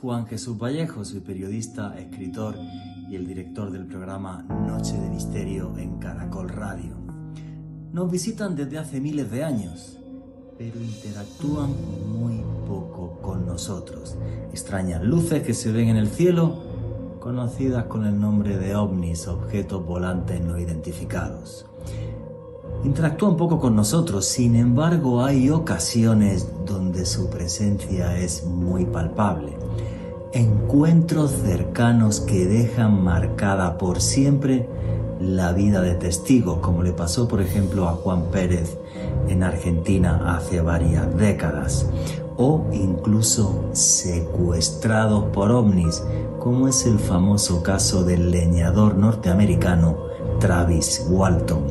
Juan Jesús Vallejo, soy periodista, escritor y el director del programa Noche de Misterio en Caracol Radio. Nos visitan desde hace miles de años, pero interactúan muy poco con nosotros. Extrañas luces que se ven en el cielo, conocidas con el nombre de ovnis, objetos volantes no identificados. Interactúan poco con nosotros, sin embargo hay ocasiones donde su presencia es muy palpable. Encuentros cercanos que dejan marcada por siempre la vida de testigos, como le pasó por ejemplo a Juan Pérez en Argentina hace varias décadas, o incluso secuestrados por ovnis, como es el famoso caso del leñador norteamericano Travis Walton.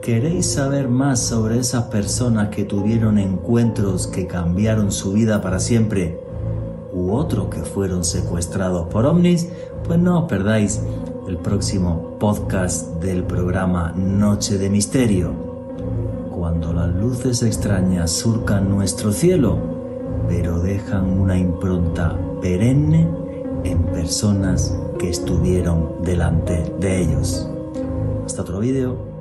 ¿Queréis saber más sobre esas personas que tuvieron encuentros que cambiaron su vida para siempre? ¿U otros que fueron secuestrados por ovnis? Pues no os perdáis el próximo podcast del programa Noche de Misterio. Cuando las luces extrañas surcan nuestro cielo, pero dejan una impronta perenne en personas que estuvieron delante de ellos. Hasta otro vídeo.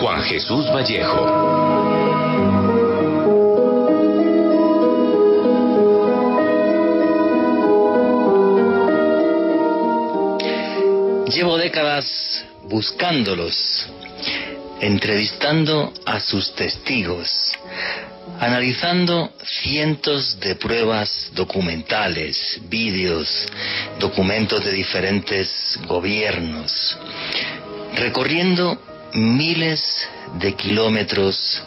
Juan Jesús Vallejo. Llevo décadas buscándolos, entrevistando a sus testigos, analizando cientos de pruebas documentales, vídeos, documentos de diferentes gobiernos, recorriendo miles de kilómetros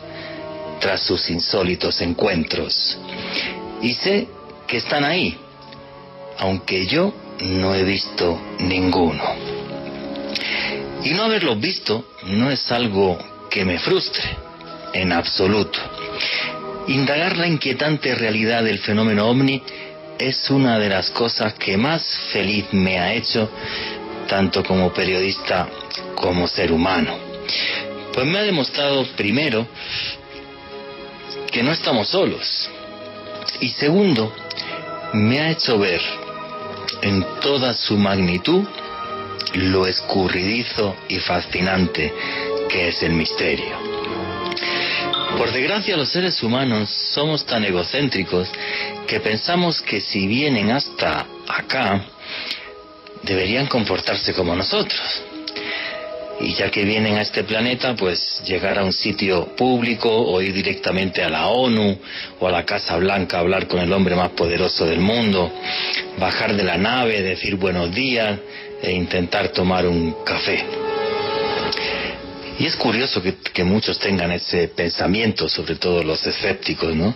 tras sus insólitos encuentros. Y sé que están ahí, aunque yo no he visto ninguno. Y no haberlos visto no es algo que me frustre, en absoluto. Indagar la inquietante realidad del fenómeno ovni es una de las cosas que más feliz me ha hecho, tanto como periodista como ser humano. Pues me ha demostrado primero que no estamos solos. Y segundo, me ha hecho ver en toda su magnitud lo escurridizo y fascinante que es el misterio. Por desgracia los seres humanos somos tan egocéntricos que pensamos que si vienen hasta acá, deberían comportarse como nosotros. Y ya que vienen a este planeta, pues llegar a un sitio público o ir directamente a la ONU o a la Casa Blanca a hablar con el hombre más poderoso del mundo, bajar de la nave, decir buenos días e intentar tomar un café. Y es curioso que, muchos tengan ese pensamiento, sobre todo los escépticos, ¿no?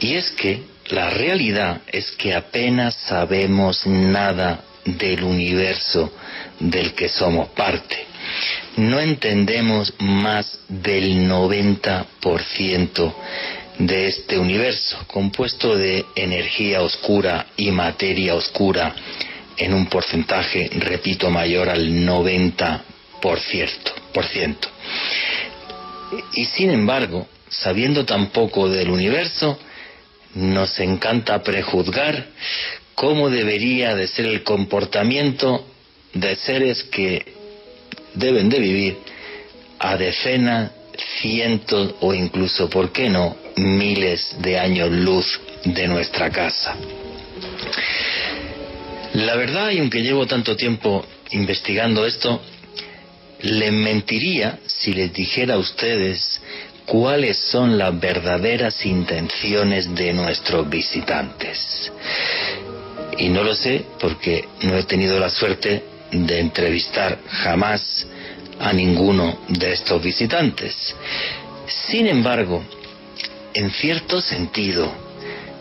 Y es que la realidad es que apenas sabemos nada del universo del que somos parte. No entendemos más del 90% de este universo, compuesto de energía oscura y materia oscura en un porcentaje, repito, mayor al 90%. Por ciento. Y sin embargo, sabiendo tan poco del universo, nos encanta prejuzgar cómo debería de ser el comportamiento de seres que deben de vivir a decenas, cientos o incluso, ¿por qué no?, miles de años luz de nuestra casa. La verdad, y aunque llevo tanto tiempo investigando esto, les mentiría si les dijera a ustedes cuáles son las verdaderas intenciones de nuestros visitantes. Y no lo sé porque no he tenido la suerte de entrevistar jamás a ninguno de estos visitantes. Sin embargo, en cierto sentido,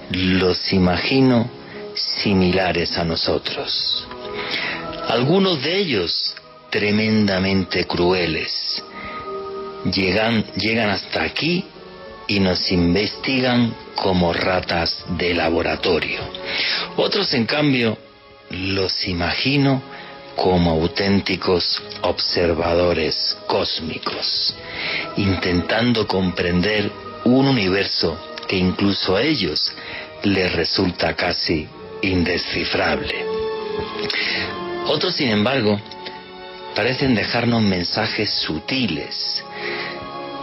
los imagino similares a nosotros. Algunos de ellos tremendamente crueles. Llegan, llegan hasta aquí y nos investigan como ratas de laboratorio. Otros, en cambio, los imagino como auténticos observadores cósmicos, intentando comprender un universo que incluso a ellos les resulta casi indescifrable. Otros, sin embargo, parecen dejarnos mensajes sutiles,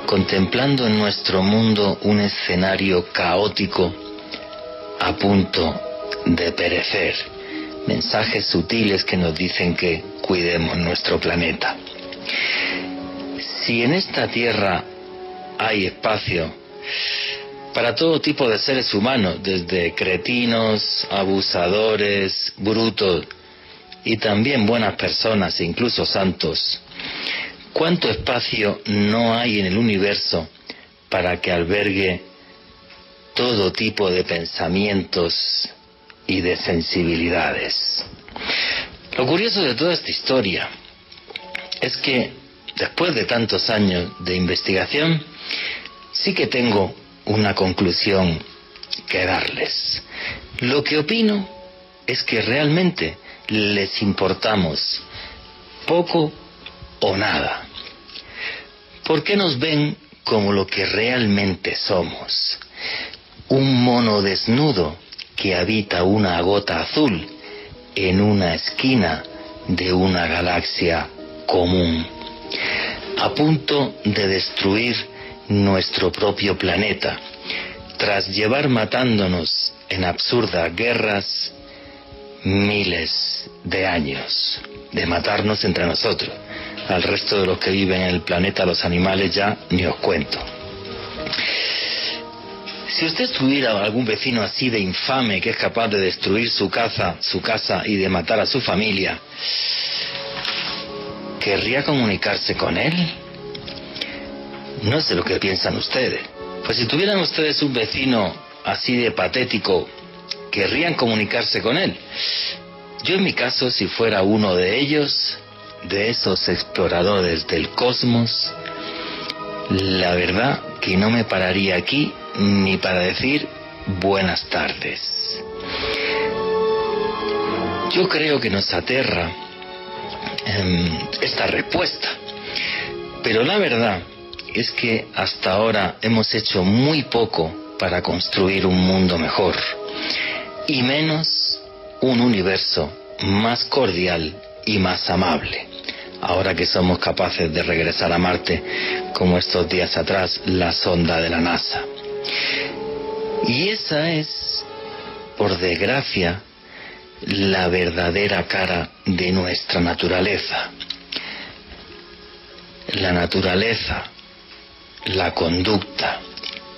contemplando en nuestro mundo un escenario caótico a punto de perecer. Mensajes sutiles que nos dicen que cuidemos nuestro planeta. Si en esta tierra hay espacio para todo tipo de seres humanos, desde cretinos, abusadores, brutos y también buenas personas, incluso santos. ¿Cuánto espacio no hay en el universo para que albergue todo tipo de pensamientos y de sensibilidades? Lo curioso de toda esta historia es que después de tantos años de investigación, sí que tengo una conclusión que darles. Lo que opino es que realmente les importamos poco o nada. ¿Por qué nos ven como lo que realmente somos? Un mono desnudo que habita una gota azul en una esquina de una galaxia común, a punto de destruir nuestro propio planeta, tras llevar matándonos en absurdas guerras miles de años, de matarnos entre nosotros. Al resto de los que viven en el planeta, los animales ya ni os cuento. Si usted tuviera algún vecino así de infame que es capaz de destruir su casa, su casa y de matar a su familia, ¿querría comunicarse con él? No sé lo que piensan ustedes. Pues si tuvieran ustedes un vecino así de patético, querrían comunicarse con él. Yo en mi caso, si fuera uno de ellos, de esos exploradores del cosmos, la verdad que no me pararía aquí ni para decir buenas tardes. Yo creo que nos aterra em, esta respuesta, pero la verdad es que hasta ahora hemos hecho muy poco para construir un mundo mejor y menos un universo más cordial y más amable. Ahora que somos capaces de regresar a Marte, como estos días atrás, la sonda de la NASA. Y esa es, por desgracia, la verdadera cara de nuestra naturaleza. La naturaleza la conducta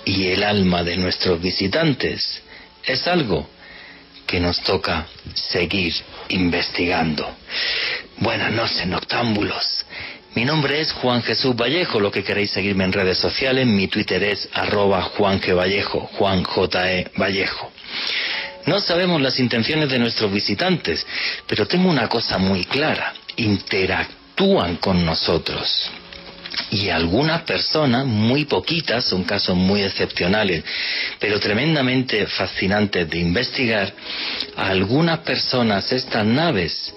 y el alma de nuestros visitantes es algo que nos toca seguir investigando. Buenas noches, noctámbulos. Mi nombre es Juan Jesús Vallejo, lo que queréis seguirme en redes sociales, mi Twitter es arroba Juan G. Vallejo, Juan J. E. Vallejo. No sabemos las intenciones de nuestros visitantes, pero tengo una cosa muy clara, interactúan con nosotros y algunas personas, muy poquitas, son casos muy excepcionales, pero tremendamente fascinantes de investigar, algunas personas estas naves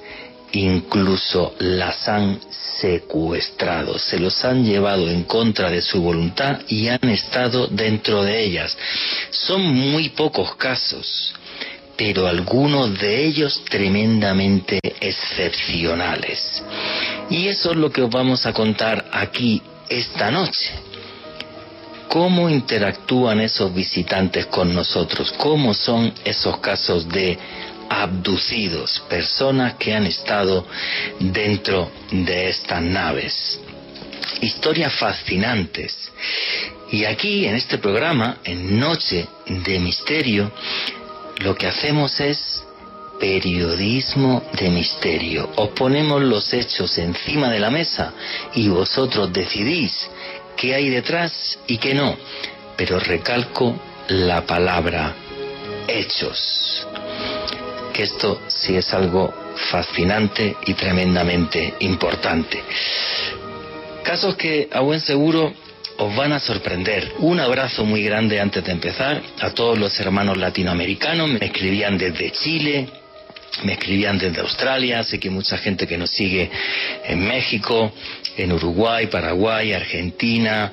incluso las han secuestrado, se los han llevado en contra de su voluntad y han estado dentro de ellas. Son muy pocos casos, pero algunos de ellos tremendamente excepcionales. Y eso es lo que os vamos a contar aquí esta noche. ¿Cómo interactúan esos visitantes con nosotros? ¿Cómo son esos casos de abducidos, personas que han estado dentro de estas naves? Historias fascinantes. Y aquí, en este programa, en Noche de Misterio, lo que hacemos es periodismo de misterio. Os ponemos los hechos encima de la mesa y vosotros decidís qué hay detrás y qué no. Pero recalco la palabra hechos. Que esto sí es algo fascinante y tremendamente importante. Casos que a buen seguro os van a sorprender. Un abrazo muy grande antes de empezar a todos los hermanos latinoamericanos. Me escribían desde Chile, me escribían desde Australia, sé que mucha gente que nos sigue en México, en Uruguay, Paraguay, Argentina,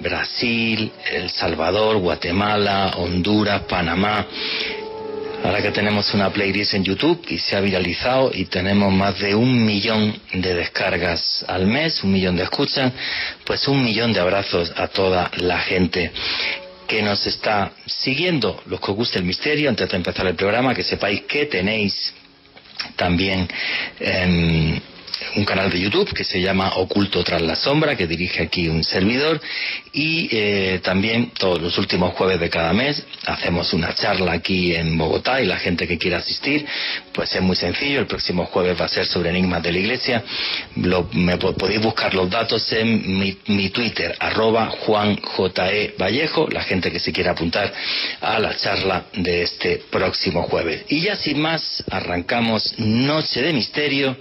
Brasil, El Salvador, Guatemala, Honduras, Panamá. Ahora que tenemos una playlist en YouTube y se ha viralizado y tenemos más de un millón de descargas al mes, un millón de escuchas, pues un millón de abrazos a toda la gente que nos está siguiendo. Los que os guste el misterio, antes de empezar el programa, que sepáis que tenéis también em, un canal de YouTube que se llama Oculto tras la sombra, que dirige aquí un servidor. Y eh, también todos los últimos jueves de cada mes hacemos una charla aquí en Bogotá y la gente que quiera asistir, pues es muy sencillo. El próximo jueves va a ser sobre enigmas de la iglesia. Lo, me podéis buscar los datos en mi, mi Twitter, arroba Juan e Vallejo, la gente que se quiera apuntar a la charla de este próximo jueves. Y ya sin más, arrancamos Noche de Misterio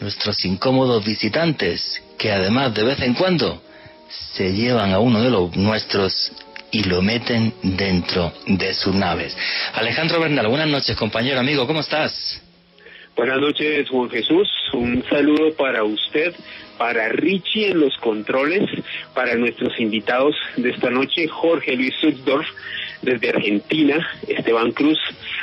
nuestros incómodos visitantes, que además de vez en cuando se llevan a uno de los nuestros y lo meten dentro de sus naves. Alejandro Bernal, buenas noches, compañero amigo, ¿cómo estás? Buenas noches, Juan Jesús. Un saludo para usted, para Richie en los controles, para nuestros invitados de esta noche, Jorge Luis Sudorf desde Argentina, Esteban Cruz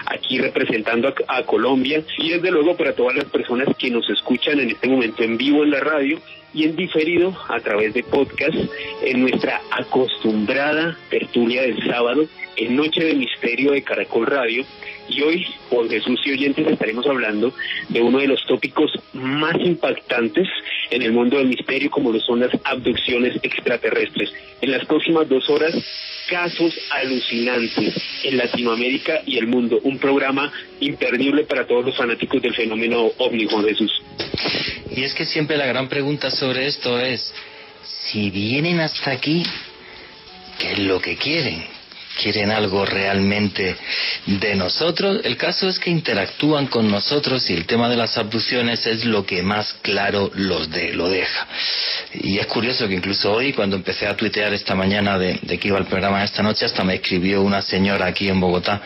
aquí representando a, Colombia. Y desde luego para todas las personas que nos escuchan en este momento en vivo en la radio y en diferido a través de podcast en nuestra acostumbrada tertulia del sábado en Noche de Misterio de Caracol Radio. Y hoy, con Jesús y oyentes, estaremos hablando de uno de los tópicos más impactantes en el mundo del misterio, como lo son las abducciones extraterrestres. En las próximas dos horas casos alucinantes en Latinoamérica y el mundo. Un programa imperdible para todos los fanáticos del fenómeno ovni, Juan Jesús. Y es que siempre la gran pregunta sobre esto es, si vienen hasta aquí, ¿qué es lo que quieren? Quieren algo realmente de nosotros. El caso es que interactúan con nosotros y el tema de las abducciones es lo que más claro los de, lo deja. Y es curioso que incluso hoy, cuando empecé a tuitear esta mañana de, que iba el programa esta noche, hasta me escribió una señora aquí en Bogotá,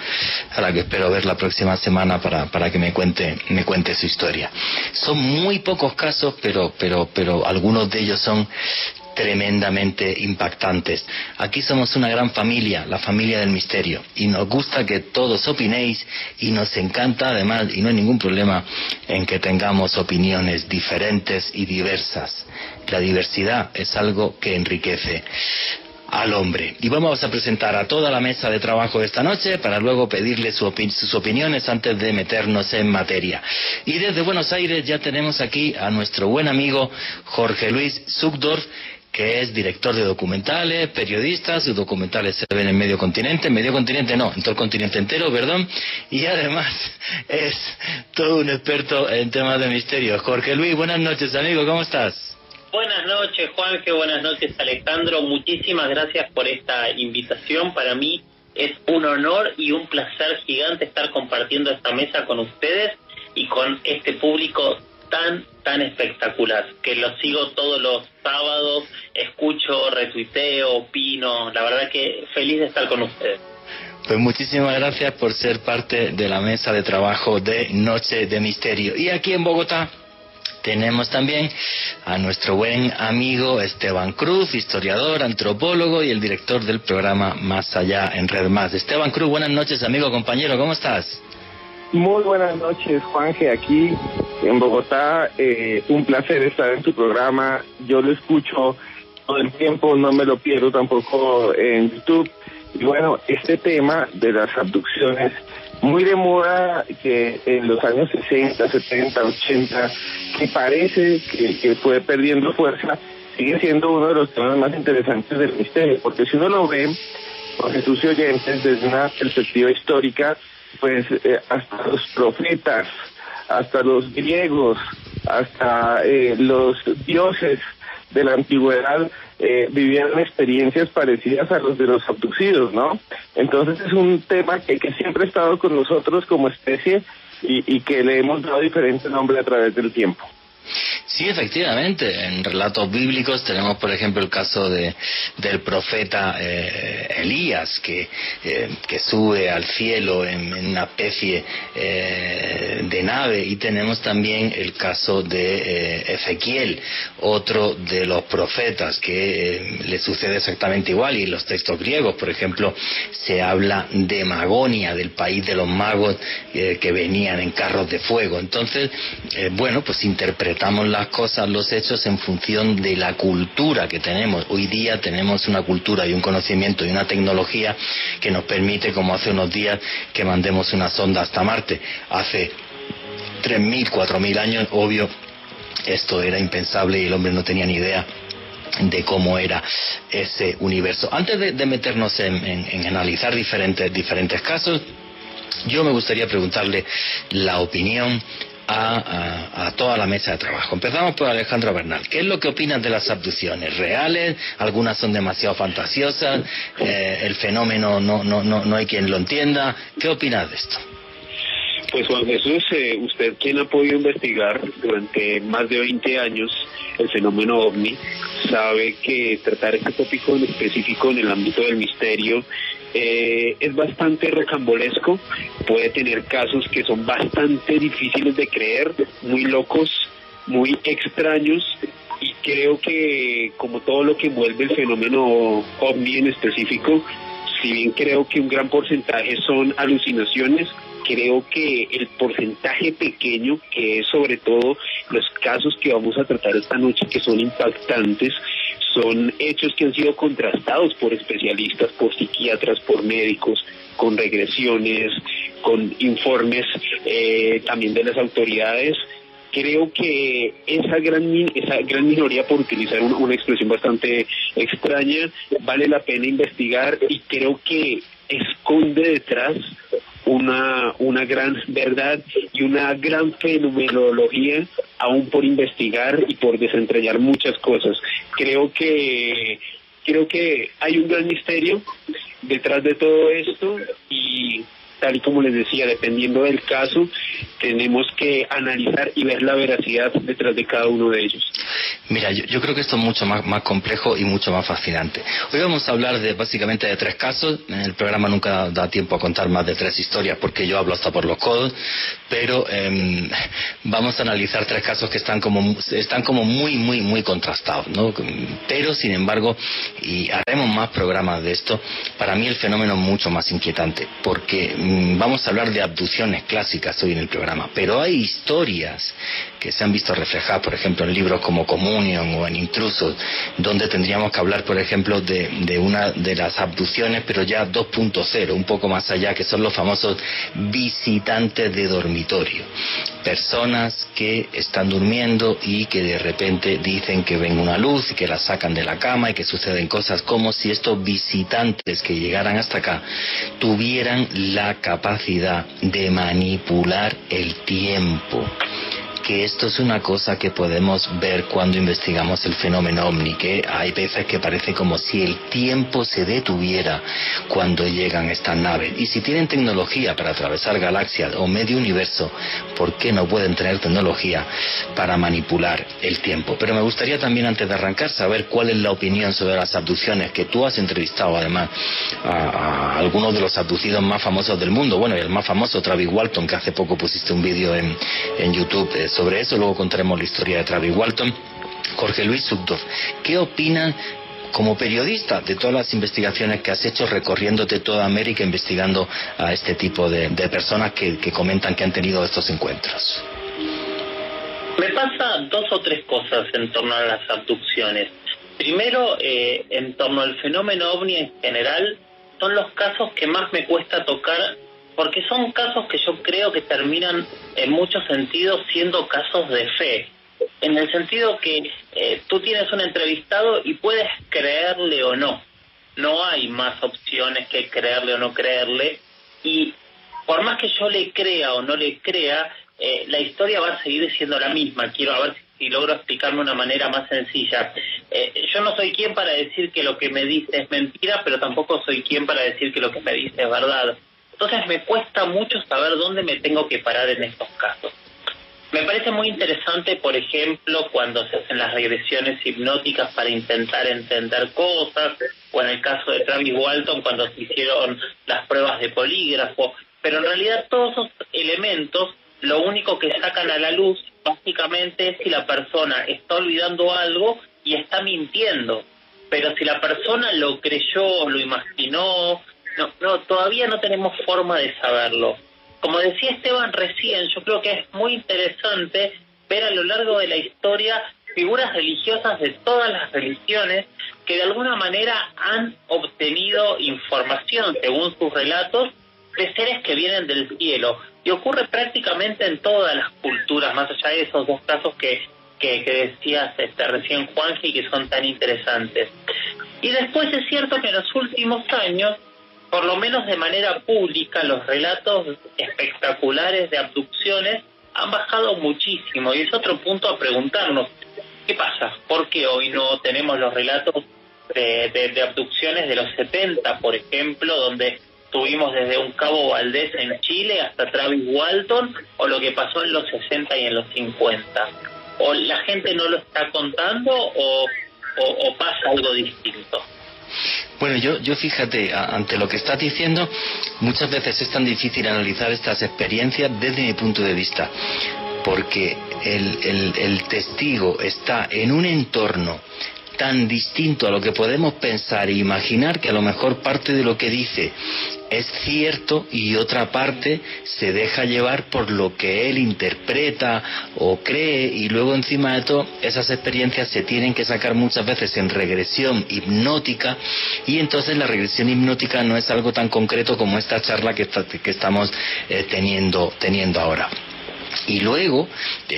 a la que espero ver la próxima semana para, para que me cuente, me cuente su historia. Son muy pocos casos, pero, pero, pero algunos de ellos son tremendamente impactantes. Aquí somos una gran familia, la familia del misterio, y nos gusta que todos opinéis y nos encanta además, y no hay ningún problema en que tengamos opiniones diferentes y diversas. La diversidad es algo que enriquece al hombre. Y vamos a presentar a toda la mesa de trabajo esta noche para luego pedirle sus opiniones antes de meternos en materia. Y desde Buenos Aires ya tenemos aquí a nuestro buen amigo Jorge Luis Zugdorf, que es director de documentales, periodista, sus documentales se ven en medio continente, en medio continente no, en todo el continente entero, perdón, y además es todo un experto en temas de misterio. Jorge Luis, buenas noches, amigo, ¿cómo estás? Buenas noches, Juanque, buenas noches, Alejandro. Muchísimas gracias por esta invitación. Para mí es un honor y un placer gigante estar compartiendo esta mesa con ustedes y con este público tan, tan espectacular, que lo sigo todos los sábados, escucho, retuiteo, opino, la verdad que feliz de estar con ustedes. Pues muchísimas gracias por ser parte de la mesa de trabajo de Noche de Misterio. Y aquí en Bogotá tenemos también a nuestro buen amigo Esteban Cruz, historiador, antropólogo y el director del programa Más Allá en Red Más. Esteban Cruz, buenas noches, amigo, compañero, ¿cómo estás? Muy buenas noches, Juanje, aquí en Bogotá. Eh, un placer estar en tu programa. Yo lo escucho todo el tiempo, no me lo pierdo tampoco en YouTube. Y bueno, este tema de las abducciones, muy de moda que en los años 60, 70, 80, que parece que, fue perdiendo fuerza, sigue siendo uno de los temas más interesantes del misterio, porque si uno lo ve, por Jesús y oyentes, desde una perspectiva histórica, pues eh, hasta los profetas, hasta los griegos, hasta eh, los dioses de la antigüedad eh, vivieron experiencias parecidas a los de los abducidos, ¿no? Entonces es un tema que, que siempre ha estado con nosotros como especie y, y que le hemos dado diferente nombre a través del tiempo. Sí, efectivamente. En relatos bíblicos tenemos, por ejemplo, el caso de, del profeta eh, Elías, que, eh, que sube al cielo en, una especie eh, de nave, y tenemos también el caso de Ezequiel, otro de los profetas, que le sucede exactamente igual. Y en los textos griegos, por ejemplo, se habla de Magonia, del país de los magos que venían en carros de fuego. Entonces, bueno, pues interpretamos las cosas, los hechos en función de la cultura que tenemos. Hoy día tenemos una cultura y un conocimiento y una tecnología que nos permite, como hace unos días, que mandemos una sonda hasta Marte. Hace 3.000, 4.000 años, obvio, esto era impensable y el hombre no tenía ni idea de cómo era ese universo. Antes de, meternos en, analizar diferentes, diferentes casos, yo me gustaría preguntarle la opinión a, toda la mesa de trabajo. Empezamos por Alejandro Bernal. ¿Qué es lo que opinas de las abducciones? ¿Reales? ¿Algunas son demasiado fantasiosas? Eh, ¿El fenómeno no, no, no, no hay quien lo entienda? ¿Qué opinas de esto? Pues Juan Jesús, eh, usted quien ha podido investigar durante más de 20 años el fenómeno ovni, sabe que tratar este tópico en específico en el ámbito del misterio eh, es bastante recambolesco, puede tener casos que son bastante difíciles de creer, muy locos, muy extraños y creo que como todo lo que envuelve el fenómeno ovni en específico, si bien creo que un gran porcentaje son alucinaciones, creo que el porcentaje pequeño, que es sobre todo los casos que vamos a tratar esta noche, que son impactantes, son hechos que han sido contrastados por especialistas, por psiquiatras, por médicos, con regresiones, con informes eh, también de las autoridades. Creo que esa gran, esa gran minoría, por utilizar una expresión bastante extraña, vale la pena investigar y creo que esconde detrás una, una gran verdad y una gran fenomenología aún por investigar y por desentrañar muchas cosas. Creo que creo que hay un gran misterio detrás de todo esto y tal y como les decía, dependiendo del caso, tenemos que analizar y ver la veracidad detrás de cada uno de ellos. Mira, yo, creo que esto es mucho más, más, complejo y mucho más fascinante. Hoy vamos a hablar de básicamente de tres casos. El programa nunca da tiempo a contar más de tres historias porque yo hablo hasta por los codos, pero em, vamos a analizar tres casos que están como, están como muy, muy, muy contrastados, ¿no? Pero, sin embargo, y haremos más programas de esto, para mí el fenómeno es mucho más inquietante porque mm, vamos a hablar de abducciones clásicas hoy en el programa, pero hay historias que se han visto reflejadas, por ejemplo, en libros como O en Intrusos, donde tendríamos que hablar, por ejemplo, de, de una de las abducciones, pero ya 2.0, un poco más allá, que son los famosos visitantes de dormitorio. Personas que están durmiendo y que de repente dicen que ven una luz y que la sacan de la cama y que suceden cosas como si estos visitantes que llegaran hasta acá tuvieran la capacidad de manipular el tiempo que esto es una cosa que podemos ver cuando investigamos el fenómeno ovni, que hay veces que parece como si el tiempo se detuviera cuando llegan estas naves. Y si tienen tecnología para atravesar galaxias o medio universo, ¿por qué no pueden tener tecnología para manipular el tiempo? Pero me gustaría también antes de arrancar saber cuál es la opinión sobre las abducciones, que tú has entrevistado además a, algunos de los abducidos más famosos del mundo. Bueno, y el más famoso, Travis Walton, que hace poco pusiste un vídeo en, en YouTube eh, sobre eso, luego contaremos la historia de Travis Walton. Jorge Luis Subdov, ¿qué opinan como periodista de todas las investigaciones que has hecho recorriéndote toda América investigando a este tipo de, personas que, comentan que han tenido estos encuentros? Me pasa dos o tres cosas en torno a las abducciones. Primero, eh, en torno al fenómeno ovni en general, son los casos que más me cuesta tocar porque son casos que yo creo que terminan en muchos sentidos siendo casos de fe, en el sentido que eh, tú tienes un entrevistado y puedes creerle o no, no hay más opciones que creerle o no creerle, y por más que yo le crea o no le crea, eh, la historia va a seguir siendo la misma. Quiero a ver si logro explicarme de una manera más sencilla. Eh, yo no soy quien para decir que lo que me dice es mentira, pero tampoco soy quien para decir que lo que me dice es verdad. Entonces me cuesta mucho saber dónde me tengo que parar en estos casos. Me parece muy interesante, por ejemplo, cuando se hacen las regresiones hipnóticas para intentar entender cosas, o en el caso de Travis Walton, cuando se hicieron las pruebas de polígrafo, pero en realidad todos esos elementos lo único que sacan a la luz básicamente es si la persona está olvidando algo y está mintiendo. Pero si la persona lo creyó, lo imaginó, no, no, todavía no tenemos forma de saberlo. Como decía Esteban recién, yo creo que es muy interesante ver a lo largo de la historia figuras religiosas de todas las religiones que de alguna manera han obtenido información, según sus relatos, de seres que vienen del cielo. Y ocurre prácticamente en todas las culturas, más allá de esos dos casos que, que, decías este, recién, Juanji, que son tan interesantes. Y después es cierto que en los últimos años por lo menos de manera pública, los relatos espectaculares de abducciones han bajado muchísimo y es otro punto a preguntarnos, ¿qué pasa? ¿Por qué hoy no tenemos los relatos de, abducciones de los 70, por ejemplo, donde tuvimos desde un Cabo Valdés en Chile hasta Travis Walton, o lo que pasó en los 60 y en los 50? ¿O la gente no lo está contando o pasa algo distinto? Bueno, yo, yo fíjate, ante lo que estás diciendo, muchas veces es tan difícil analizar estas experiencias desde mi punto de vista, porque el, el testigo está en un entorno tan distinto a lo que podemos pensar e imaginar que a lo mejor parte de lo que dice es cierto y otra parte se deja llevar por lo que él interpreta o cree y luego encima de todo esas experiencias se tienen que sacar muchas veces en regresión hipnótica y entonces la regresión hipnótica no es algo tan concreto como esta charla que, que estamos eh, teniendo, teniendo ahora. Y luego,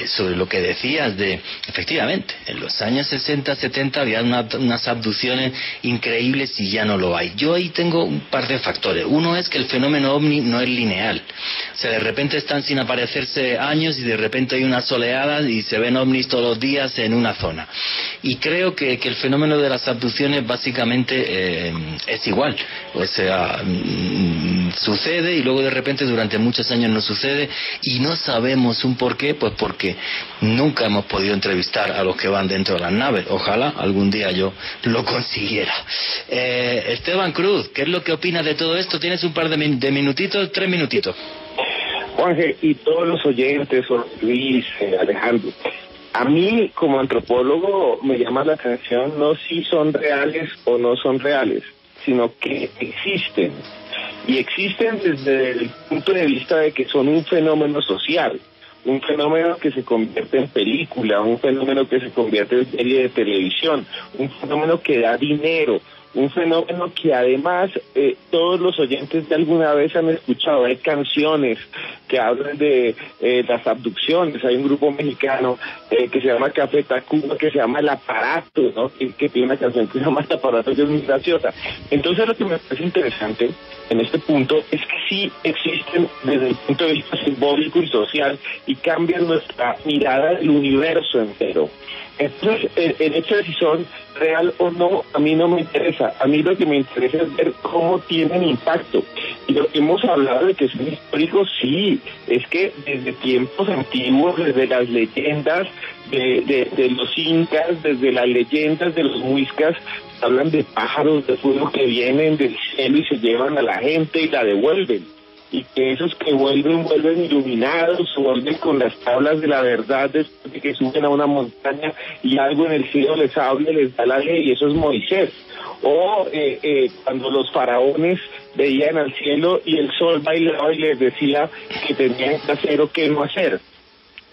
sobre lo que decías de, efectivamente, en los años 60, 70 había unas abducciones increíbles y ya no lo hay. Yo ahí tengo un par de factores. Uno es que el fenómeno ovni no es lineal. O sea, de repente están sin aparecerse años y de repente hay unas oleadas y se ven ovnis todos los días en una zona. Y creo que, el fenómeno de las abducciones básicamente eh, es igual. O sea, mm, sucede y luego de repente durante muchos años no sucede y no sabemos un por qué, pues porque nunca hemos podido entrevistar a los que van dentro de las naves. Ojalá algún día yo lo consiguiera. Eh, Esteban Cruz, ¿qué es lo que opinas de todo esto? ¿Tienes un par de, minutitos? Tres minutitos. Juanje, y todos los oyentes, Luis, eh, Alejandro, a mí como antropólogo me llama la atención no si son reales o no son reales, sino que existen. Y existen desde el punto de vista de que son un fenómeno social un fenómeno que se convierte en película, un fenómeno que se convierte en serie de televisión, un fenómeno que da dinero, un fenómeno que además eh, todos los oyentes de alguna vez han escuchado. Hay canciones que hablan de eh, las abducciones. Hay un grupo mexicano eh, que se llama Café Tacuba, que se llama El Aparato, ¿no? que, tiene una canción que se llama El Aparato, que es muy graciosa. Entonces lo que me parece interesante en este punto es que sí existen desde el punto de vista simbólico y social y cambian nuestra mirada del universo entero. Entonces, el, hecho de si son real o no, a mí no me interesa. A mí lo que me interesa es ver cómo tienen impacto. Y lo que hemos hablado de que son históricos, sí, es que desde tiempos antiguos, desde las leyendas de, de, los incas, desde las leyendas de los muiscas, hablan de pájaros de fuego que vienen del cielo y se llevan a la gente y la devuelven y que esos que vuelven, vuelven iluminados, vuelven con las tablas de la verdad después de que suben a una montaña y algo en el cielo les habla, les da la ley, y eso es Moisés. O eh, eh, cuando los faraones veían al cielo y el sol bailaba y les decía que tenían que hacer o qué no hacer.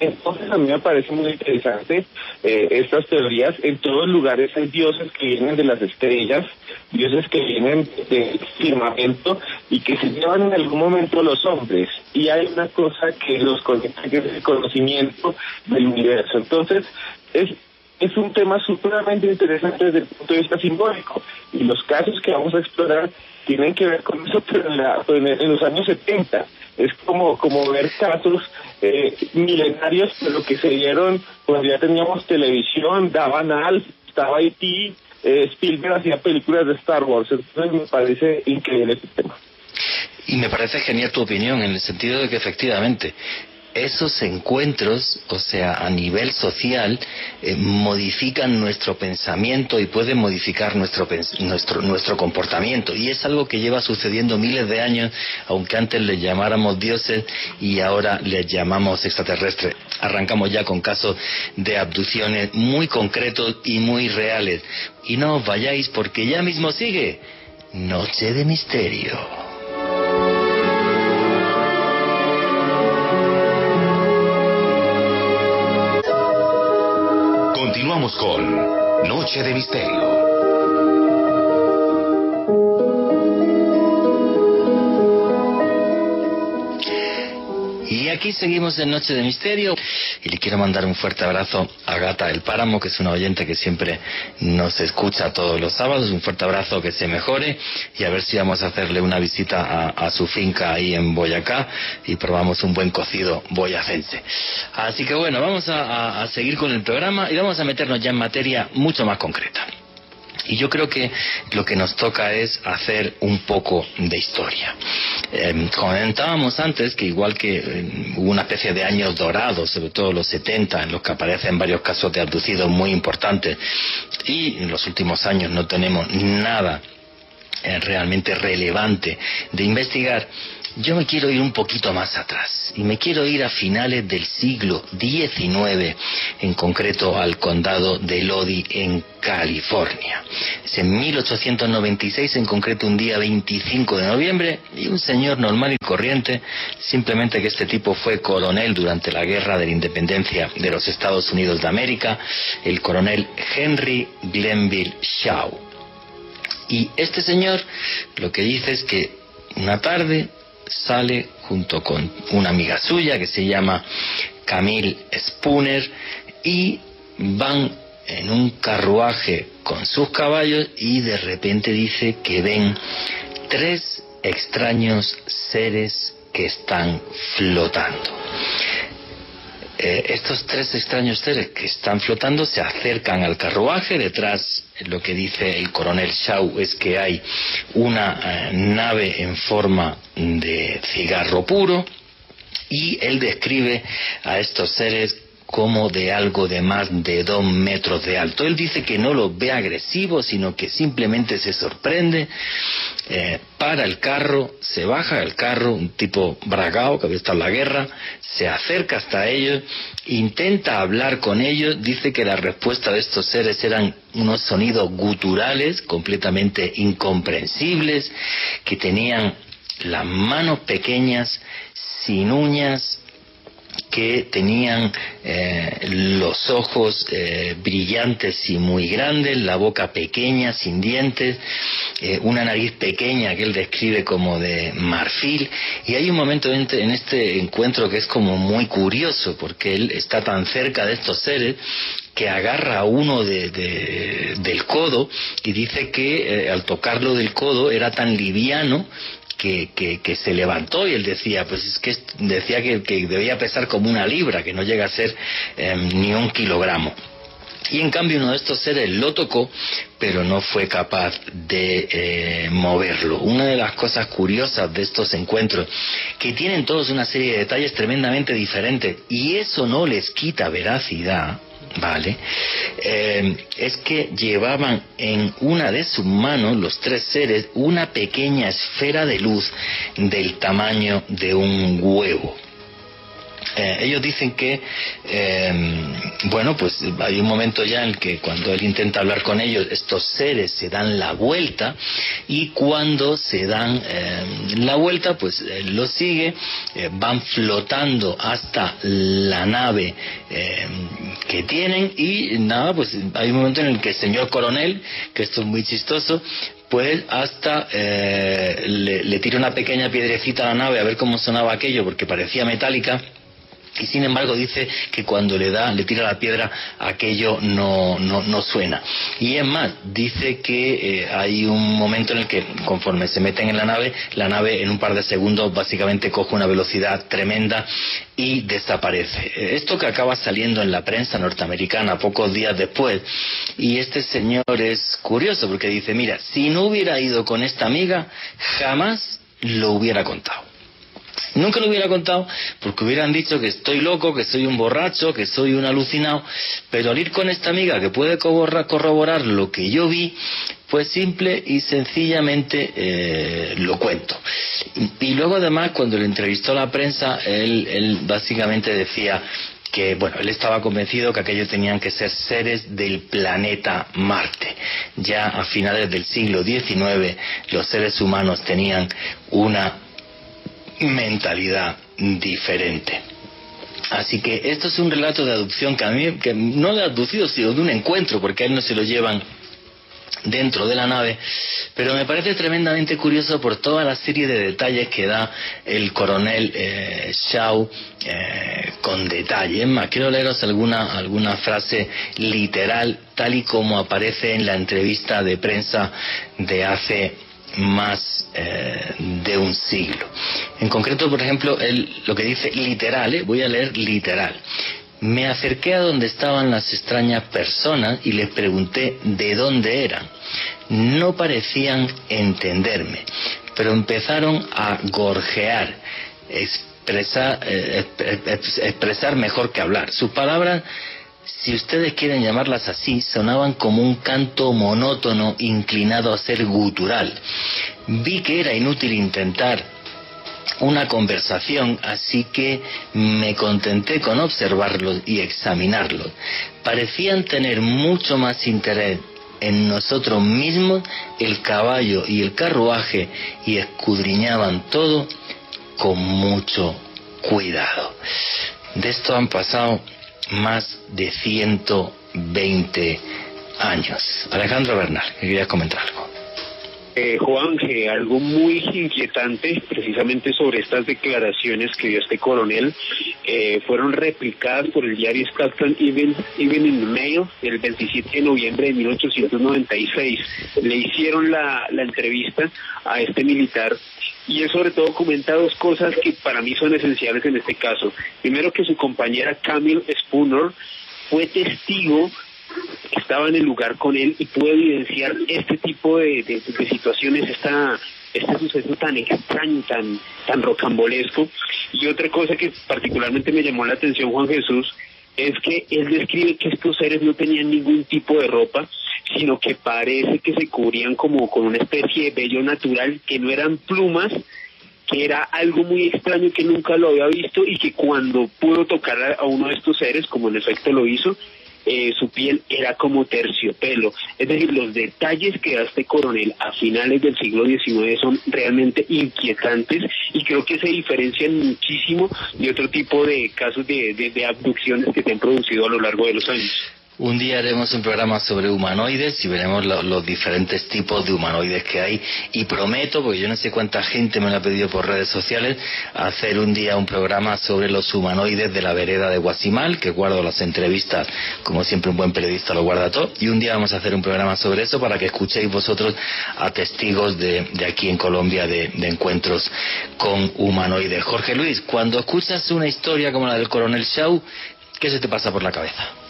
Entonces a mí me parece muy interesante eh, estas teorías. En todos lugares hay dioses que vienen de las estrellas, dioses que vienen del firmamento y que se llevan en algún momento los hombres. Y hay una cosa que los conecta, que es el conocimiento del universo. Entonces es es un tema supremamente interesante desde el punto de vista simbólico. Y los casos que vamos a explorar tienen que ver con eso, pero en, en los años 70 es como, como ver casos eh, milenarios, pero que se dieron cuando ya teníamos televisión, daban al, estaba IT, eh, Spielberg hacía películas de Star Wars, entonces me parece increíble este tema. Y me parece genial tu opinión, en el sentido de que efectivamente esos encuentros, o sea, a nivel social, eh, modifican nuestro pensamiento y pueden modificar nuestro, nuestro, nuestro comportamiento. Y es algo que lleva sucediendo miles de años, aunque antes les llamáramos dioses y ahora les llamamos extraterrestres. Arrancamos ya con casos de abducciones muy concretos y muy reales. Y no os vayáis porque ya mismo sigue Noche de Misterio. Continuamos con Noche de Misterio. Aquí seguimos en Noche de Misterio y le quiero mandar un fuerte abrazo a Gata del Páramo, que es una oyente que siempre nos escucha todos los sábados. Un fuerte abrazo, que se mejore y a ver si vamos a hacerle una visita a, su finca ahí en Boyacá y probamos un buen cocido boyacense. Así que bueno, vamos a seguir con el programa y vamos a meternos ya en materia mucho más concreta. Y yo creo que lo que nos toca es hacer un poco de historia. Eh, comentábamos antes que igual que eh, hubo una especie de años dorados, sobre todo los 70, en los que aparecen varios casos de abducidos muy importantes, y en los últimos años no tenemos nada eh, realmente relevante de investigar, yo me quiero ir un poquito más atrás y me quiero ir a finales del siglo XIX, en concreto al condado de Lodi en California. Es en 1896, en concreto un día 25 de noviembre, y un señor normal y corriente, simplemente que este tipo fue coronel durante la guerra de la independencia de los Estados Unidos de América, el coronel Henry Glenville Shaw. Y este señor lo que dice es que una tarde sale junto con una amiga suya que se llama Camille Spooner y van en un carruaje con sus caballos y de repente dice que ven tres extraños seres que están flotando. Eh, estos tres extraños seres que están flotando se acercan al carruaje. Detrás, lo que dice el coronel Shaw es que hay una eh, nave en forma de cigarro puro. Y él describe a estos seres como de algo de más de dos metros de alto. Él dice que no los ve agresivos, sino que simplemente se sorprende, eh, para el carro, se baja del carro, un tipo bragao que había estado en la guerra, se acerca hasta ellos, intenta hablar con ellos, dice que la respuesta de estos seres eran unos sonidos guturales, completamente incomprensibles, que tenían las manos pequeñas, sin uñas, que tenían eh, los ojos eh, brillantes y muy grandes, la boca pequeña, sin dientes, eh, una nariz pequeña que él describe como de marfil. Y hay un momento en, este encuentro que es como muy curioso, porque él está tan cerca de estos seres que agarra a uno del codo y dice que al tocarlo del codo era tan liviano que, que, se levantó y él decía, pues es que decía que, debía pesar como una libra, que no llega a ser em, ni un kilogramo. Y en cambio uno de estos seres lo tocó, pero no fue capaz de eh, moverlo. Una de las cosas curiosas de estos encuentros, que tienen todos una serie de detalles tremendamente diferentes, y eso no les quita veracidad, ¿vale? Eh, es que llevaban en una de sus manos, los tres seres, una pequeña esfera de luz del tamaño de un huevo. Eh, ellos dicen que, em, bueno, pues hay un momento ya en que cuando él intenta hablar con ellos, estos seres se dan la vuelta y cuando se dan em, la vuelta, pues él los sigue, eh, van flotando hasta la nave em, que tienen y nada, pues hay un momento en el que el señor coronel, que esto es muy chistoso, pues hasta eh, le, le tira una pequeña piedrecita a la nave a ver cómo sonaba aquello porque parecía metálica y sin embargo dice que cuando le da, le tira la piedra, aquello no, no, no suena. Y es más, dice que eh, hay un momento en el que conforme se meten en la nave, la nave en un par de segundos básicamente coge una velocidad tremenda y desaparece. Eh, esto que acaba saliendo en la prensa norteamericana pocos días después, y este señor es curioso porque dice, mira, si no hubiera ido con esta amiga, jamás lo hubiera contado Nunca lo hubiera contado porque hubieran dicho que estoy loco, que soy un borracho, que soy un alucinado, pero al ir con esta amiga que puede corroborar lo que yo vi, pues simple y sencillamente eh, lo cuento. Y, luego además cuando le entrevistó la prensa, él, él básicamente decía que bueno, él estaba convencido que aquellos tenían que ser seres del planeta Marte. Ya a finales del siglo XIX los seres humanos tenían una mentalidad diferente. Así que esto es un relato de adopción que a mí, que no de adopción, sino de un encuentro, porque a él no se lo llevan dentro de la nave, pero me parece tremendamente curioso por toda la serie de detalles que da el coronel eh, Shaw eh, con detalle. Más, quiero leeros alguna, alguna frase literal, tal y como aparece en la entrevista de prensa de hace más eh, de un siglo. En concreto, por ejemplo, él, lo que dice literal, voy a leer literal. Me acerqué a donde estaban las extrañas personas y les pregunté de dónde eran. No parecían entenderme, pero empezaron a gorjear, expresar, eh, expresar mejor que hablar. Sus palabras si ustedes quieren llamarlas así, sonaban como un canto monótono inclinado a ser gutural. Vi que era inútil intentar una conversación, así que me contenté con observarlos y examinarlos. Parecían tener mucho más interés en nosotros mismos, el caballo y el carruaje, y escudriñaban todo con mucho cuidado. De esto han pasado más de 120 años. Alejandro Bernal, querías comentar algo. Eh, Juan, algo muy inquietante precisamente sobre estas declaraciones que dio este coronel eh, fueron replicadas por el diario Scotland Even, in the Mail el 27 de noviembre de 1896. Le hicieron la, la entrevista a este militar y él sobre todo comenta dos cosas que para mí son esenciales en este caso. Primero que su compañera Camille Spooner fue testigo estaba en el lugar con él y pudo evidenciar este tipo de, de, situaciones, esta, este suceso tan extraño, tan, tan rocambolesco. Y otra cosa que particularmente me llamó la atención, Juan Jesús, es que él describe que estos seres no tenían ningún tipo de ropa, sino que parece que se cubrían como con una especie de vello natural, que no eran plumas, que era algo muy extraño que nunca lo había visto y que cuando pudo tocar a uno de estos seres, como en efecto lo hizo, eh, su piel era como terciopelo. Es decir, los detalles que da este coronel a finales del siglo XIX son realmente inquietantes y creo que se diferencian muchísimo de otro tipo de casos de, de abducciones que se han producido a lo largo de los años. Un día haremos un programa sobre humanoides y veremos los diferentes tipos de humanoides que hay. Y prometo, porque yo no sé cuánta gente me lo ha pedido por redes sociales, hacer un día un programa sobre los humanoides de la vereda de Guasimal, que guardo las entrevistas, como siempre un buen periodista lo guarda todo. Y un día vamos a hacer un programa sobre eso para que escuchéis vosotros a testigos de, aquí en Colombia de, encuentros con humanoides. Jorge Luis, cuando escuchas una historia como la del coronel Shaw, ¿qué se te pasa por la cabeza?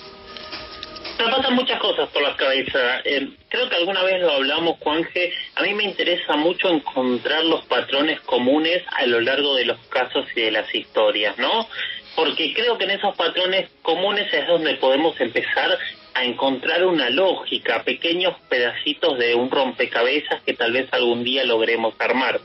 Me pasan muchas cosas por la cabeza. Eh, creo que alguna vez lo hablamos, Juanje. A mí me interesa mucho encontrar los patrones comunes a lo largo de los casos y de las historias, ¿no? Porque creo que en esos patrones comunes es donde podemos empezar a encontrar una lógica, pequeños pedacitos de un rompecabezas que tal vez algún día logremos armar.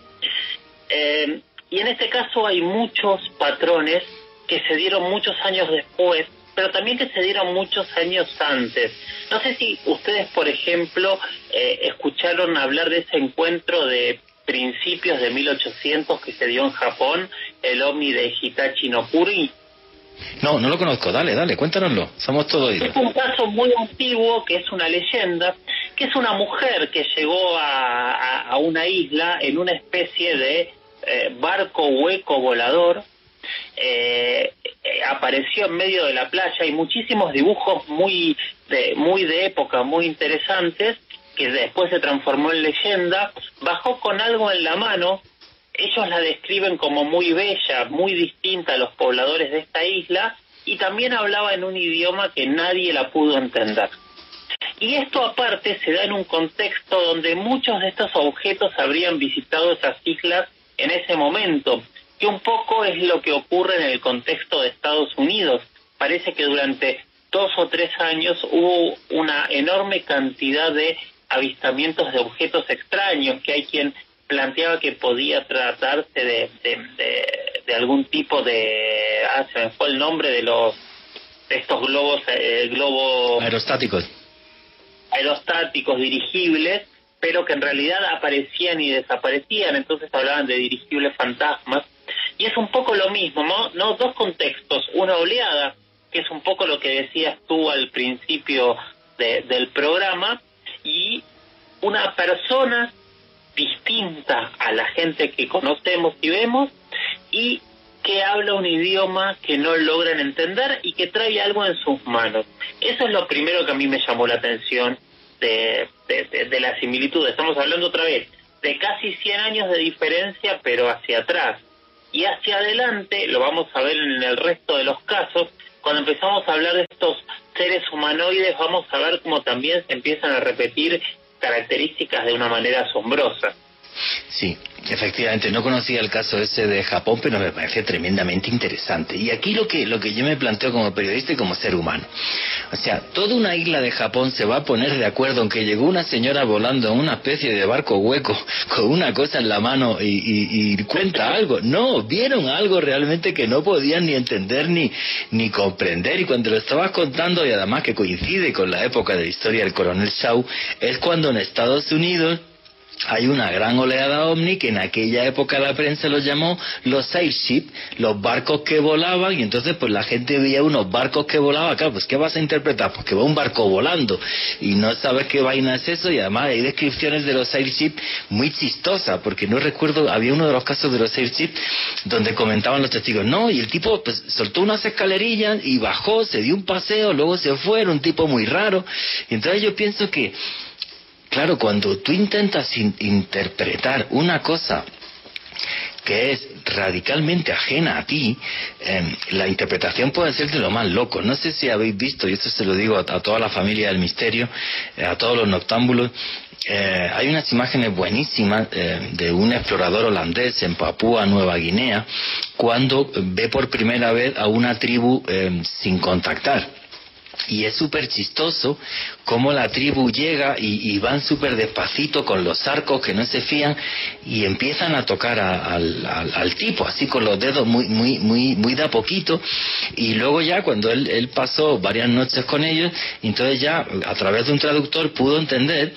Eh, y en este caso hay muchos patrones que se dieron muchos años después pero también que se dieron muchos años antes. No sé si ustedes, por ejemplo, eh, escucharon hablar de ese encuentro de principios de 1800 que se dio en Japón, el ovni de Hitachi no Kuri. No, no lo conozco. Dale, dale, cuéntanoslo. Somos todos Es un caso muy antiguo que es una leyenda, que es una mujer que llegó a, una isla en una especie de eh, barco hueco volador eh, eh, apareció en medio de la playa y muchísimos dibujos muy de, muy de época, muy interesantes, que después se transformó en leyenda, bajó con algo en la mano, ellos la describen como muy bella, muy distinta a los pobladores de esta isla, y también hablaba en un idioma que nadie la pudo entender. Y esto aparte se da en un contexto donde muchos de estos objetos habrían visitado esas islas en ese momento, que un poco es lo que ocurre en el contexto de Estados Unidos. Parece que durante dos o tres años hubo una enorme cantidad de avistamientos de objetos extraños, que hay quien planteaba que podía tratarse de, de, algún tipo de... Ah, se me fue el nombre de los... estos globos... Eh, globos aerostáticos. Aerostáticos dirigibles, pero que en realidad aparecían y desaparecían, entonces hablaban de dirigibles fantasmas. Y es un poco lo mismo, ¿no? ¿no? Dos contextos, una oleada, que es un poco lo que decías tú al principio del programa, y una persona distinta a la gente que conocemos y vemos, y que habla un idioma que no logran entender y que trae algo en sus manos. Eso es lo primero que a mí me llamó la atención de, de, la similitud. Estamos hablando otra vez de casi 100 años de diferencia, pero hacia atrás. Y hacia adelante, lo vamos a ver en el resto de los casos, cuando empezamos a hablar de estos seres humanoides, vamos a ver cómo también se empiezan a repetir características de una manera asombrosa. Sí, efectivamente, no conocía el caso ese de Japón, pero me parece tremendamente interesante. Y aquí lo que, lo que yo me planteo como periodista y como ser humano. O sea, toda una isla de Japón se va a poner de acuerdo en que llegó una señora volando en una especie de barco hueco con una cosa en la mano y, cuenta algo. No, vieron algo realmente que no podían ni entender ni, ni comprender. Y cuando lo estabas contando, y además que coincide con la época de la historia del coronel Shaw, es cuando en Estados Unidos hay una gran oleada ovni que en aquella época la prensa los llamó los airship, los barcos que volaban, y entonces pues la gente veía unos barcos que volaban, claro, pues ¿qué vas a interpretar? Pues que va un barco volando, y no sabes qué vaina es eso, y además hay descripciones de los airship muy chistosas, porque no recuerdo, había uno de los casos de los airship donde comentaban los testigos, no, y el tipo pues soltó unas escalerillas y bajó, se dio un paseo, luego se fue, era un tipo muy raro, y entonces yo pienso que Claro, cuando tú intentas interpretar una cosa que es radicalmente ajena a ti, em, la interpretación puede ser de lo más loco. No sé si habéis visto, y esto se lo digo a, toda la familia del misterio, eh, a todos los noctámbulos, eh, hay unas imágenes buenísimas eh, de un explorador holandés en Papúa Nueva Guinea cuando ve por primera vez a una tribu em, sin contactar y es súper chistoso cómo la tribu llega y, van súper despacito con los arcos que no se fían y empiezan a tocar al, tipo, así con los dedos muy, muy, muy, muy de a poquito. Y luego ya cuando él, él pasó varias noches con ellos, entonces ya a través de un traductor pudo entender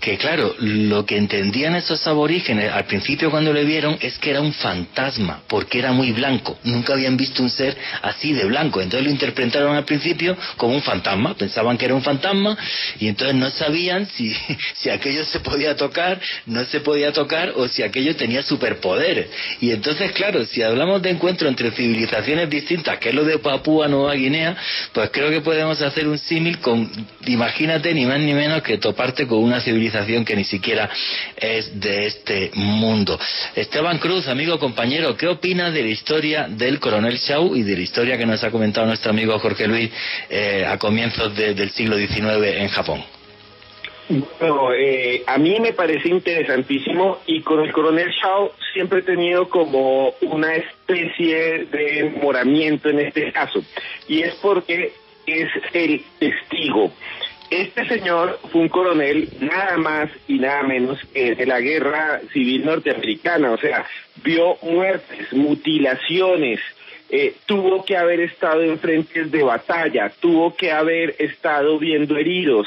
que claro, lo que entendían esos aborígenes al principio cuando le vieron es que era un fantasma, porque era muy blanco. Nunca habían visto un ser así de blanco. Entonces lo interpretaron al principio como un fantasma. Pensaban que era un fantasma y entonces no sabían si, si aquello se podía tocar, no se podía tocar o si aquello tenía superpoderes. Y entonces, claro, si hablamos de encuentro entre civilizaciones distintas, que es lo de Papúa Nueva Guinea, pues creo que podemos hacer un símil con, imagínate, ni más ni menos que toparte con una civilización que ni siquiera es de este mundo. Esteban Cruz, amigo, compañero, ¿qué opinas de la historia del coronel Shaw y de la historia que nos ha comentado nuestro amigo Jorge Luis eh, a comienzos del siglo XIX en Japón? Bueno, eh, a mí me parece interesantísimo y con el coronel Shaw siempre he tenido como una especie de enamoramiento en este caso y es porque es el testigo. Este señor fue un coronel nada más y nada menos que de la guerra civil norteamericana, o sea, vio muertes, mutilaciones, eh, tuvo que haber estado en frentes de batalla, tuvo que haber estado viendo heridos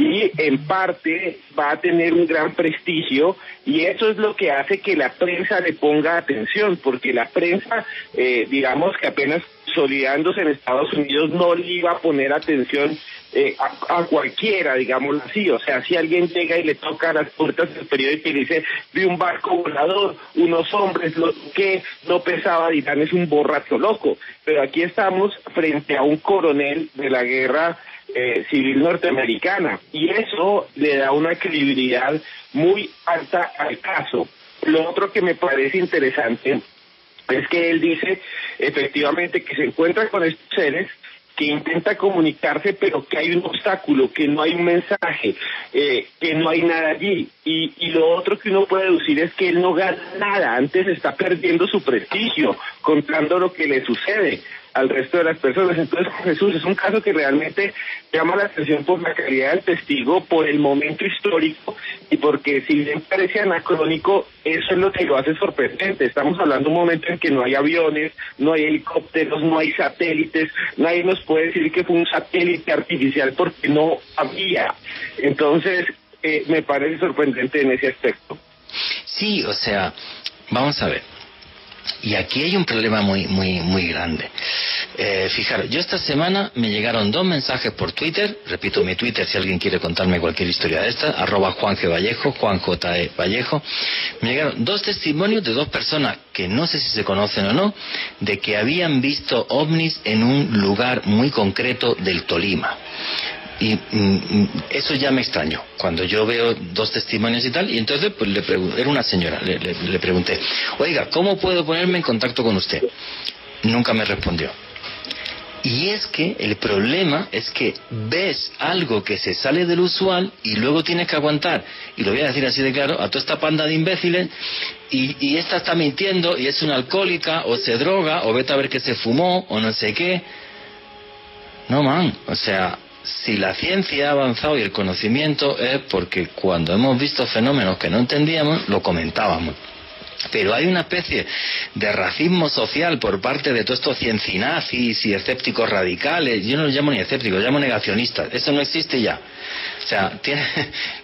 y en parte va a tener un gran prestigio y eso es lo que hace que la prensa le ponga atención, porque la prensa, eh, digamos que apenas solidándose en Estados Unidos no le iba a poner atención eh, a, cualquiera, digámoslo así. O sea, si alguien llega y le toca a las puertas del periódico y dice, vi un barco volador, unos hombres, lo que no pesaba, dirán, es un borracho loco. Pero aquí estamos frente a un coronel de la guerra eh, civil norteamericana y eso le da una credibilidad muy alta al caso. Lo otro que me parece interesante es que él dice efectivamente que se encuentra con estos seres que intenta comunicarse, pero que hay un obstáculo, que no hay un mensaje, eh, que no hay nada allí. Y, y lo otro que uno puede deducir es que él no gana nada, antes está perdiendo su prestigio, contando lo que le sucede al resto de las personas. Entonces, Jesús es un caso que realmente llama la atención por la calidad del testigo, por el momento histórico y porque si bien parece anacrónico, eso es lo que lo hace sorprendente. Estamos hablando de un momento en que no hay aviones, no hay helicópteros, no hay satélites, nadie nos puede decir que fue un satélite artificial porque no había. Entonces, eh, me parece sorprendente en ese aspecto. Sí, o sea, vamos a ver. Y aquí hay un problema muy, muy, muy grande. Eh, fijaros, yo esta semana me llegaron dos mensajes por Twitter, repito mi Twitter si alguien quiere contarme cualquier historia de esta, arroba Juan G. Vallejo, Juan J. E. Vallejo. Me llegaron dos testimonios de dos personas que no sé si se conocen o no, de que habían visto ovnis en un lugar muy concreto del Tolima. Y mm, eso ya me extrañó. Cuando yo veo dos testimonios y tal, y entonces pues le pregunté, era una señora, le, le, le pregunté, oiga, ¿cómo puedo ponerme en contacto con usted? Nunca me respondió. Y es que el problema es que ves algo que se sale del usual y luego tienes que aguantar, y lo voy a decir así de claro, a toda esta panda de imbéciles, y, y esta está mintiendo y es una alcohólica, o se droga, o vete a ver que se fumó, o no sé qué. No, man, o sea, si la ciencia ha avanzado y el conocimiento es porque cuando hemos visto fenómenos que no entendíamos, lo comentábamos. Pero hay una especie de racismo social por parte de todos estos ciencinazis y escépticos radicales. Yo no los llamo ni escépticos, los llamo negacionistas. Eso no existe ya. O sea, tiene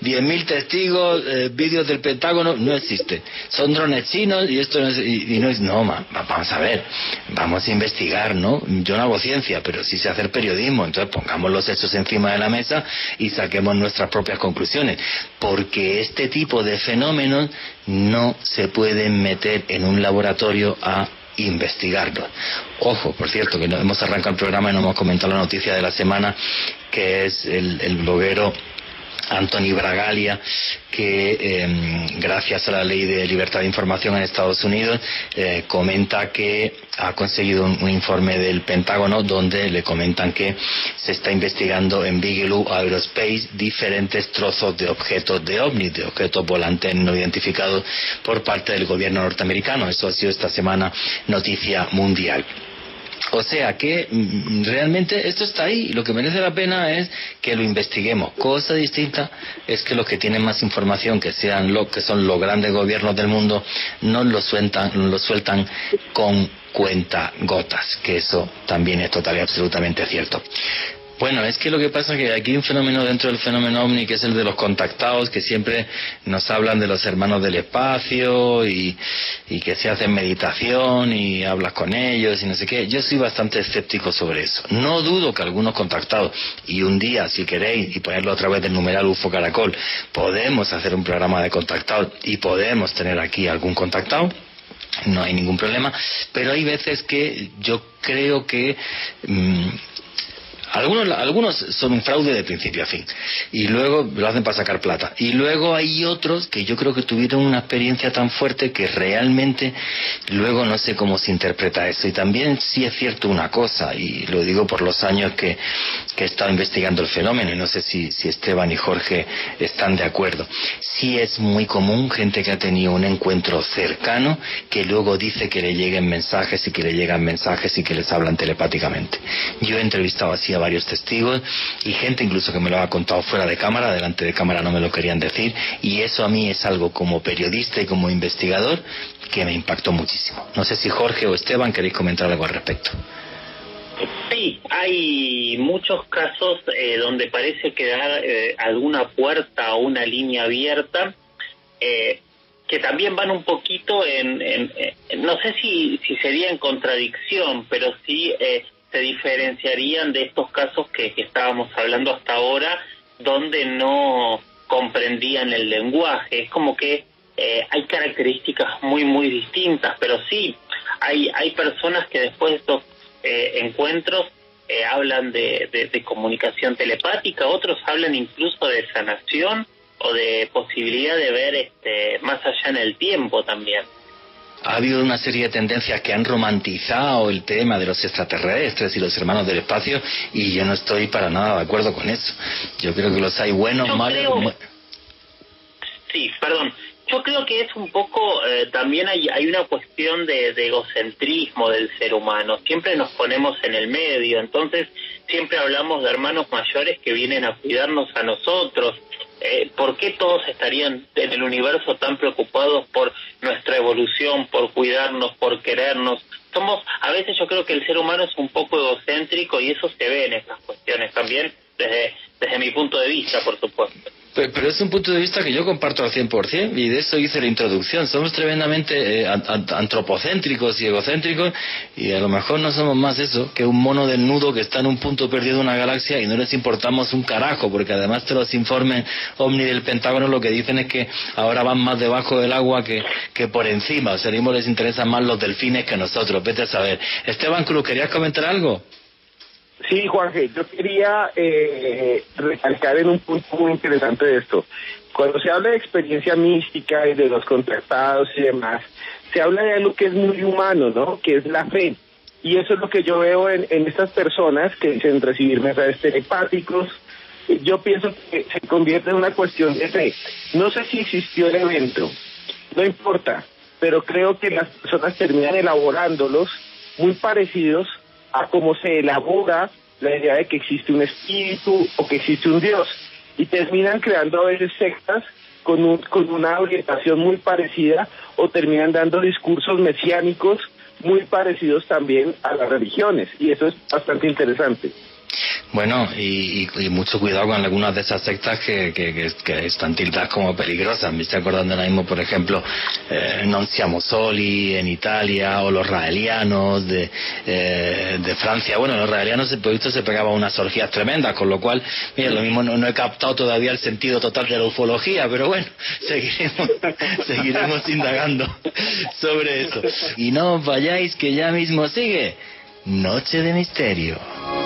10.000 testigos, eh, vídeos del Pentágono, no existe. Son drones chinos y esto no es, y, no es, no, ma, vamos a ver, vamos a investigar, ¿no? Yo no hago ciencia, pero sí sé hacer periodismo, entonces pongamos los hechos encima de la mesa y saquemos nuestras propias conclusiones. Porque este tipo de fenómenos no se pueden meter en un laboratorio a investigarlo. Ojo, por cierto, que no hemos arrancado el programa y no hemos comentado la noticia de la semana, que es el, el bloguero Anthony Bragalia, que eh, gracias a la ley de libertad de información en Estados Unidos eh, comenta que ha conseguido un, un, informe del Pentágono donde le comentan que se está investigando en Bigelow Aerospace diferentes trozos de objetos de ovnis, de objetos volantes no identificados por parte del gobierno norteamericano. Eso ha sido esta semana noticia mundial. O sea que mm, realmente esto está ahí. Lo que merece la pena es que lo investiguemos. Cosa distinta es que los que tienen más información, que sean lo que son los grandes gobiernos del mundo, no lo sueltan, lo sueltan con cuenta gotas, que eso también es total y absolutamente cierto. Bueno, es que lo que pasa es que aquí un fenómeno dentro del fenómeno ovni que es el de los contactados, que siempre nos hablan de los hermanos del espacio y, y, que se hacen meditación y hablas con ellos y no sé qué. Yo soy bastante escéptico sobre eso. No dudo que algunos contactados, y un día, si queréis, y ponerlo a través del numeral UFO Caracol, podemos hacer un programa de contactados y podemos tener aquí algún contactado no hay ningún problema, pero hay veces que yo creo que mmm, algunos, algunos son un fraude de principio a fin y luego lo hacen para sacar plata. Y luego hay otros que yo creo que tuvieron una experiencia tan fuerte que realmente luego no sé cómo se interpreta eso. Y también sí es cierto una cosa, y lo digo por los años que, que he estado investigando el fenómeno, y no sé si, si Esteban y Jorge están de acuerdo. Sí es muy común gente que ha tenido un encuentro cercano que luego dice que le lleguen mensajes y que le llegan mensajes y que les hablan telepáticamente. Yo he entrevistado así varios testigos y gente incluso que me lo ha contado fuera de cámara, delante de cámara no me lo querían decir y eso a mí es algo como periodista y como investigador que me impactó muchísimo. No sé si Jorge o Esteban queréis comentar algo al respecto. Sí, hay muchos casos eh, donde parece quedar eh, alguna puerta o una línea abierta eh, que también van un poquito en, no sé si, si sería en contradicción, pero sí se diferenciarían de estos casos que, que estábamos hablando hasta ahora, donde no comprendían el lenguaje. Es como que eh, hay características muy, muy distintas, pero sí, hay, hay personas que después de estos eh, encuentros eh, hablan de, de, de, comunicación telepática, otros hablan incluso de sanación o de posibilidad de ver este, más allá en el tiempo también. Ha habido una serie de tendencias que han romantizado el tema de los extraterrestres y los hermanos del espacio y yo no estoy para nada de acuerdo con eso. Yo creo que los hay buenos, malos. Sí, perdón. Yo creo que es un poco, eh, también hay, una cuestión de, de, egocentrismo del ser humano. Siempre nos ponemos en el medio, entonces siempre hablamos de hermanos mayores que vienen a cuidarnos a nosotros. Eh, ¿Por qué todos estarían en el universo tan preocupados por nuestra evolución, por cuidarnos, por querernos? Somos, a veces yo creo que el ser humano es un poco egocéntrico y eso se ve en estas cuestiones también, desde, desde mi punto de vista, por supuesto. Pero, es un punto de vista que yo comparto al 100% y de eso hice la introducción. Somos tremendamente eh, antropocéntricos y egocéntricos y a lo mejor no somos más eso que un mono desnudo que está en un punto perdido de una galaxia y no les importamos un carajo porque además de los informes Omni del Pentágono lo que dicen es que ahora van más debajo del agua que, que por encima. O sea, les interesan más los delfines que nosotros. Vete a saber. Esteban Cruz, ¿querías comentar algo? Sí, Juanje, yo quería eh, recalcar en un punto muy interesante de esto. Cuando se habla de experiencia mística y de los contactados y demás, se habla de algo que es muy humano, ¿no? Que es la fe. Y eso es lo que yo veo en, en estas personas que dicen recibir mensajes telepáticos. Yo pienso que se convierte en una cuestión de fe. No sé si existió el evento, no importa, pero creo que las personas terminan elaborándolos muy parecidos a cómo se elabora la idea de que existe un espíritu o que existe un Dios. Y terminan creando a veces sectas con, un, con una orientación muy parecida o terminan dando discursos mesiánicos muy parecidos también a las religiones. Y eso es bastante interesante. Bueno, y, mucho cuidado con algunas de esas sectas que, que, están tildadas como peligrosas. Me estoy acordando ahora mismo, por ejemplo, eh, Non Siamo Soli en Italia, o los raelianos de, eh, de Francia. Bueno, los raelianos, por visto, se pegaban unas orgías tremendas, con lo cual, mira, lo mismo no, he captado todavía el sentido total de la ufología, pero bueno, seguiremos, seguiremos indagando sobre eso. Y no os vayáis, que ya mismo sigue Noche de Misterio.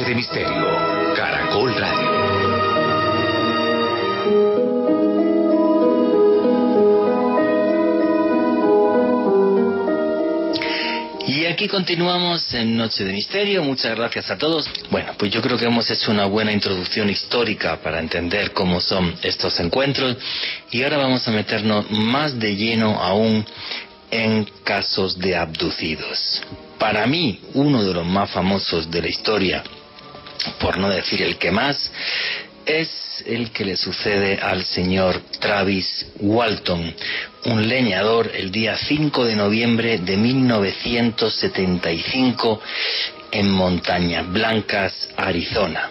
Noche de Misterio, Caracol Radio. Y aquí continuamos en Noche de Misterio. Muchas gracias a todos. Bueno, pues yo creo que hemos hecho una buena introducción histórica para entender cómo son estos encuentros. Y ahora vamos a meternos más de lleno aún en casos de abducidos. Para mí, uno de los más famosos de la historia por no decir el que más, es el que le sucede al señor Travis Walton, un leñador el día 5 de noviembre de 1975 en Montañas Blancas, Arizona.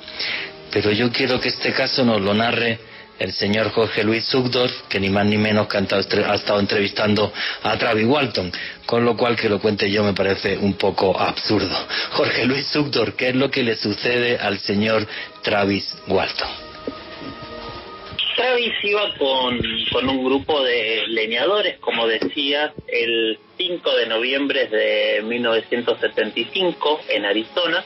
Pero yo quiero que este caso nos lo narre el señor Jorge Luis Sugdorf, que ni más ni menos que ha estado entrevistando a Travis Walton, con lo cual que lo cuente yo me parece un poco absurdo. Jorge Luis Sugdorf, ¿qué es lo que le sucede al señor Travis Walton? Travis iba con un grupo de leñadores, como decía, el 5 de noviembre de 1975 en Arizona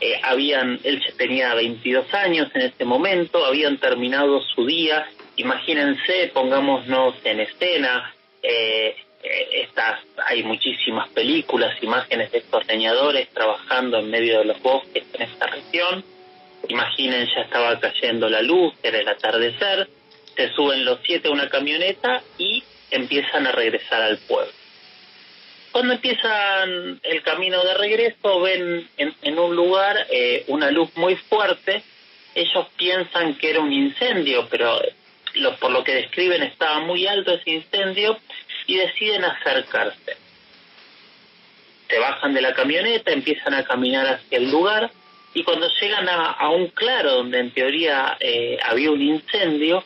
eh, habían, él tenía 22 años en ese momento, habían terminado su día, imagínense, pongámonos en escena, eh, eh, hay muchísimas películas, imágenes de estos leñadores trabajando en medio de los bosques en esta región, imaginen ya estaba cayendo la luz, era el atardecer, se suben los siete a una camioneta y empiezan a regresar al pueblo. Cuando empiezan el camino de regreso, ven en, un lugar eh, una luz muy fuerte. Ellos piensan que era un incendio, pero lo, por lo que describen estaba muy alto ese incendio y deciden acercarse. Se bajan de la camioneta, empiezan a caminar hacia el lugar y cuando llegan a, un claro donde en teoría eh, había un incendio,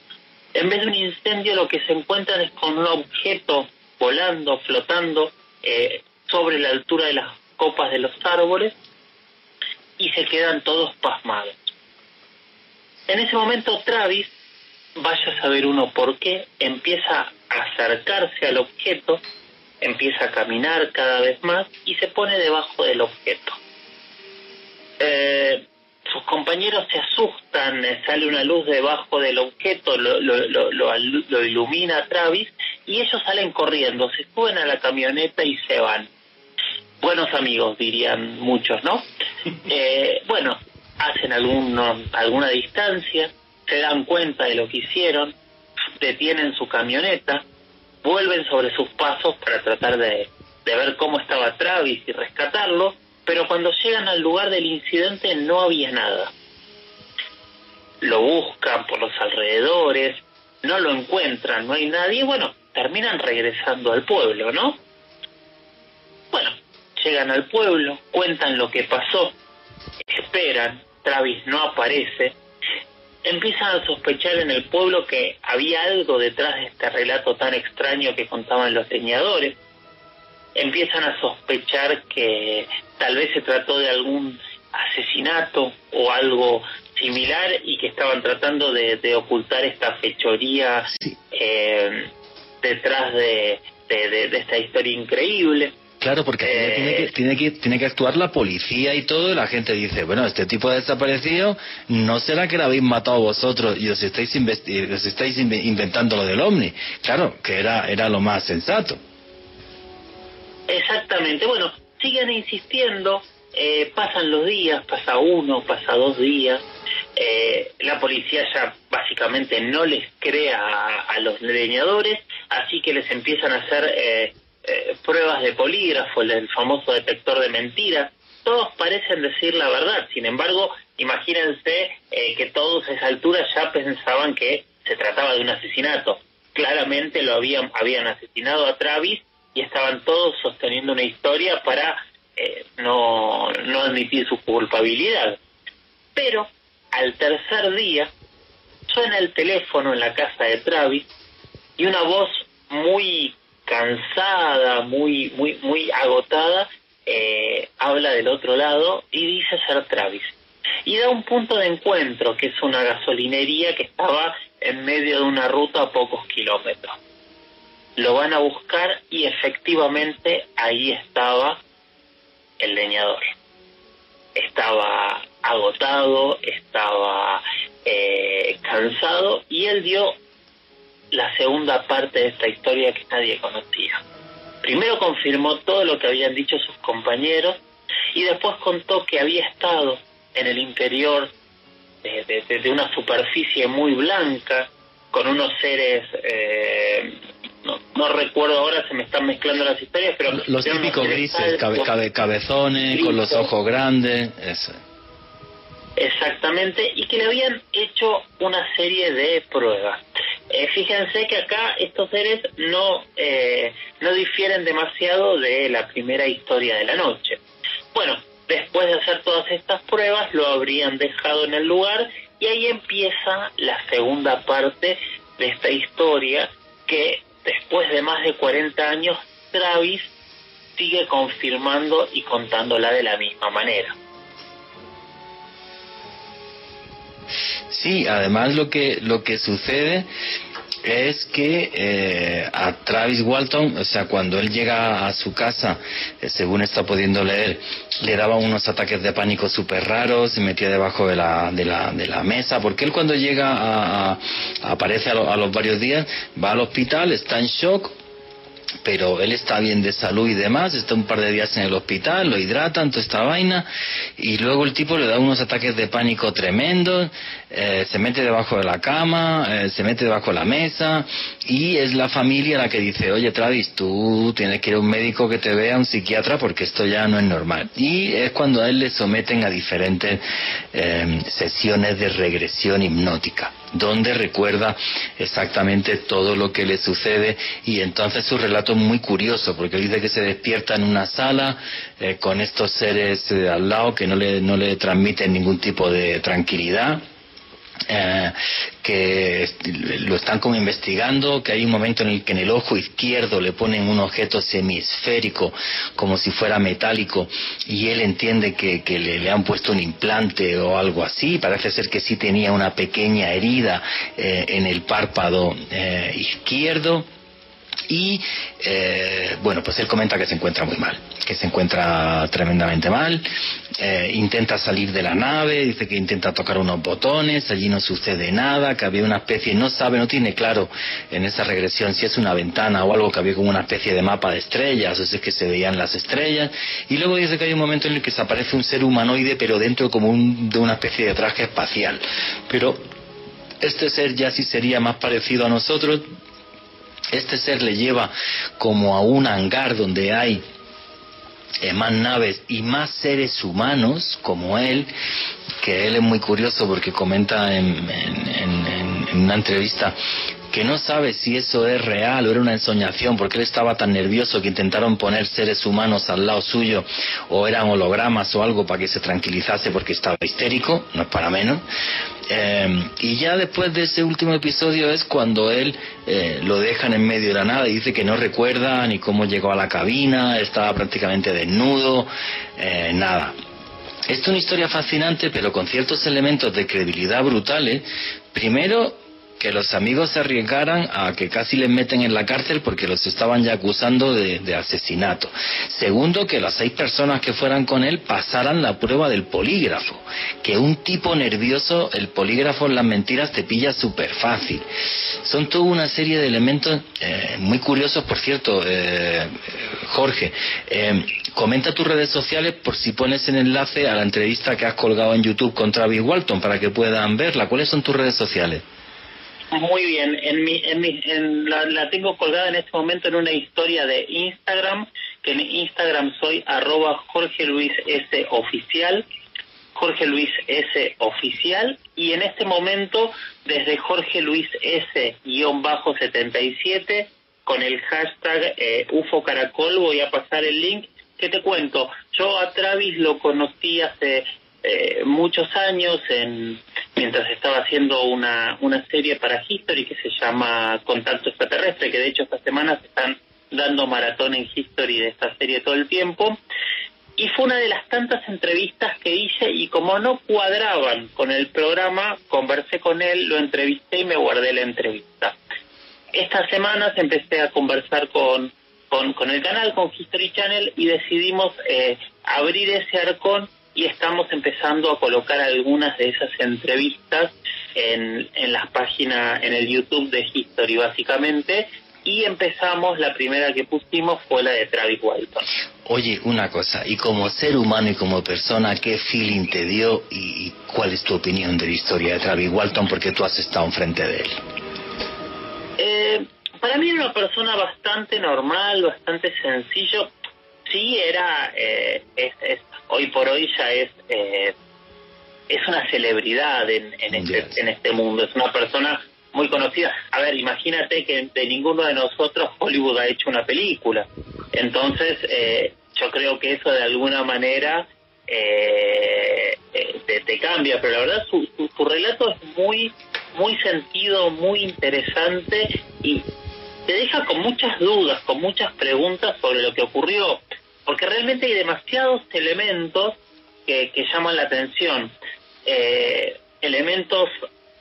en vez de un incendio lo que se encuentran es con un objeto volando, flotando, eh, sobre la altura de las copas de los árboles y se quedan todos pasmados. En ese momento Travis, vaya a saber uno por qué, empieza a acercarse al objeto, empieza a caminar cada vez más y se pone debajo del objeto. Eh, sus compañeros se asustan, sale una luz debajo del objeto, lo, lo, lo, ilumina a Travis y ellos salen corriendo, se suben a la camioneta y se van. Buenos amigos, dirían muchos, ¿no? Eh, bueno, hacen alguno, alguna distancia, se dan cuenta de lo que hicieron, detienen su camioneta, vuelven sobre sus pasos para tratar de, de ver cómo estaba Travis y rescatarlo, pero cuando llegan al lugar del incidente no había nada. Lo buscan por los alrededores, no lo encuentran, no hay nadie, y bueno, terminan regresando al pueblo, ¿no? Bueno, llegan al pueblo, cuentan lo que pasó, esperan, Travis no aparece, empiezan a sospechar en el pueblo que había algo detrás de este relato tan extraño que contaban los leñadores, empiezan a sospechar que tal vez se trató de algún asesinato o algo similar y que estaban tratando de, ocultar esta fechoría eh, detrás de, esta historia increíble. Claro, porque tiene, que, eh, tiene, que, tiene que actuar la policía y todo, y la gente dice, bueno, este tipo ha desaparecido, ¿no será que lo habéis matado vosotros y os estáis, os estáis inventando lo del ovni? Claro, que era, era lo más sensato. Exactamente, bueno, siguen insistiendo, eh, pasan los días, pasa uno, pasa dos días, eh, la policía ya básicamente no les cree a, los leñadores, así que les empiezan a hacer eh, pruebas de polígrafo, el famoso detector de mentiras, todos parecen decir la verdad, sin embargo, imagínense que todos a esa altura ya pensaban que se trataba de un asesinato, claramente lo habían, habían asesinado a Travis y estaban todos sosteniendo una historia para eh, no, no admitir su culpabilidad. Pero al tercer día suena el teléfono en la casa de Travis y una voz muy cansada, muy, muy, muy agotada, eh, habla del otro lado y dice ser Travis. Y da un punto de encuentro, que es una gasolinería que estaba en medio de una ruta a pocos kilómetros lo van a buscar y efectivamente ahí estaba el leñador. Estaba agotado, estaba eh, cansado y él dio la segunda parte de esta historia que nadie conocía. Primero confirmó todo lo que habían dicho sus compañeros y después contó que había estado en el interior de, una superficie muy blanca con unos seres eh, no, recuerdo ahora, se me están mezclando las historias, pero... Los típicos grises, cabezones, con los ojos grandes, eso. Exactamente, y que le habían hecho una serie de pruebas. Eh, fíjense que acá estos seres no, eh, no difieren demasiado de la primera historia de la noche. Bueno, después de hacer todas estas pruebas, lo habrían dejado en el lugar y ahí empieza la segunda parte de esta historia que después de más de 40 años, Travis sigue confirmando y contándola de la misma manera. Sí, además lo que lo que sucede es que eh, a Travis Walton, o sea, cuando él llega a su casa, eh, según está pudiendo leer, le daba unos ataques de pánico súper raros, se metía debajo de la, de la, de la mesa, porque él cuando llega a, aparece a, a los varios días, va al hospital, está en shock, pero él está bien de salud y demás, está un par de días en el hospital, lo hidratan, toda esta vaina, y luego el tipo le da unos ataques de pánico tremendos, eh, se mete debajo de la cama, eh, se mete debajo de la mesa, y es la familia la que dice, oye Travis, tú tienes que ir a un médico que te vea, un psiquiatra, porque esto ya no es normal. Y es cuando a él le someten a diferentes eh, sesiones de regresión hipnótica donde recuerda exactamente todo lo que le sucede y entonces su relato es muy curioso porque dice que se despierta en una sala eh, con estos seres eh, al lado que no le, no le transmiten ningún tipo de tranquilidad eh, que lo están como investigando, que hay un momento en el que en el ojo izquierdo le ponen un objeto semisférico como si fuera metálico y él entiende que, le, han puesto un implante o algo así, parece ser que sí tenía una pequeña herida eh, en el párpado eh, izquierdo Y eh, bueno, pues él comenta que se encuentra muy mal, que se encuentra tremendamente mal, eh, intenta salir de la nave, dice que intenta tocar unos botones, allí no sucede nada, que había una especie, no sabe, no tiene claro en esa regresión si es una ventana o algo que había como una especie de mapa de estrellas, o si es que se veían las estrellas, y luego dice que hay un momento en el que se aparece un ser humanoide, pero dentro como un, de una especie de traje espacial. Pero este ser ya sí sería más parecido a nosotros, este ser le lleva como a un hangar donde hay eh, más naves y más seres humanos como él, que él es muy curioso porque comenta en, en una entrevista que no sabe si eso es real o era una ensoñación, porque él estaba tan nervioso que intentaron poner seres humanos al lado suyo o eran hologramas o algo para que se tranquilizase porque estaba histérico, no es para menos. Eh, y ya después de ese último episodio es cuando él eh, lo dejan en medio de la nada y dice que no recuerda ni cómo llegó a la cabina, estaba prácticamente desnudo, eh, nada. Esto es una historia fascinante, pero con ciertos elementos de credibilidad brutales. Primero, que los amigos se arriesgaran a que casi les meten en la cárcel porque los estaban ya acusando de, asesinato. Segundo, que las seis personas que fueran con él pasaran la prueba del polígrafo. Que un tipo nervioso, el polígrafo en las mentiras te pilla súper fácil. Son toda una serie de elementos eh, muy curiosos, por cierto, eh, Jorge. Eh, comenta tus redes sociales por si pones el enlace a la entrevista que has colgado en YouTube con Travis Walton para que puedan verla. ¿Cuáles son tus redes sociales? Muy bien, en mi, en mi, en la, tengo colgada en este momento en una historia de Instagram, que en Instagram soy arroba Jorge Luis S oficial, Jorge Luis S oficial, y en este momento desde Jorge Luis S guion bajo 77 con el hashtag eh, UFO Caracol voy a pasar el link que te cuento. Yo a Travis lo conocí hace eh, muchos años en, mientras estaba haciendo una, una serie para History que se llama Contacto Extraterrestre, que de hecho esta semana se están dando maratón en History de esta serie todo el tiempo. Y fue una de las tantas entrevistas que hice y como no cuadraban con el programa, conversé con él, lo entrevisté y me guardé la entrevista. Estas semanas empecé a conversar con, con, con el canal, con History Channel, y decidimos eh, abrir ese arcón y estamos empezando a colocar algunas de esas entrevistas en, en las páginas, en el YouTube de History básicamente, y empezamos, la primera que pusimos fue la de Travis Walton. Oye, una cosa, y como ser humano y como persona, ¿qué feeling te dio y, cuál es tu opinión de la historia de Travis Walton porque tú has estado enfrente de él? Eh, para mí era una persona bastante normal, bastante sencillo. Sí, era, eh, es, hoy por hoy ya es eh, es una celebridad en, en, este, en este mundo, es una persona muy conocida. A ver, imagínate que de ninguno de nosotros Hollywood ha hecho una película. Entonces, eh, yo creo que eso de alguna manera eh, te, te, cambia, pero la verdad su, su, su, relato es muy, muy sentido, muy interesante y te deja con muchas dudas, con muchas preguntas sobre lo que ocurrió porque realmente hay demasiados elementos que, que llaman la atención. Eh, elementos,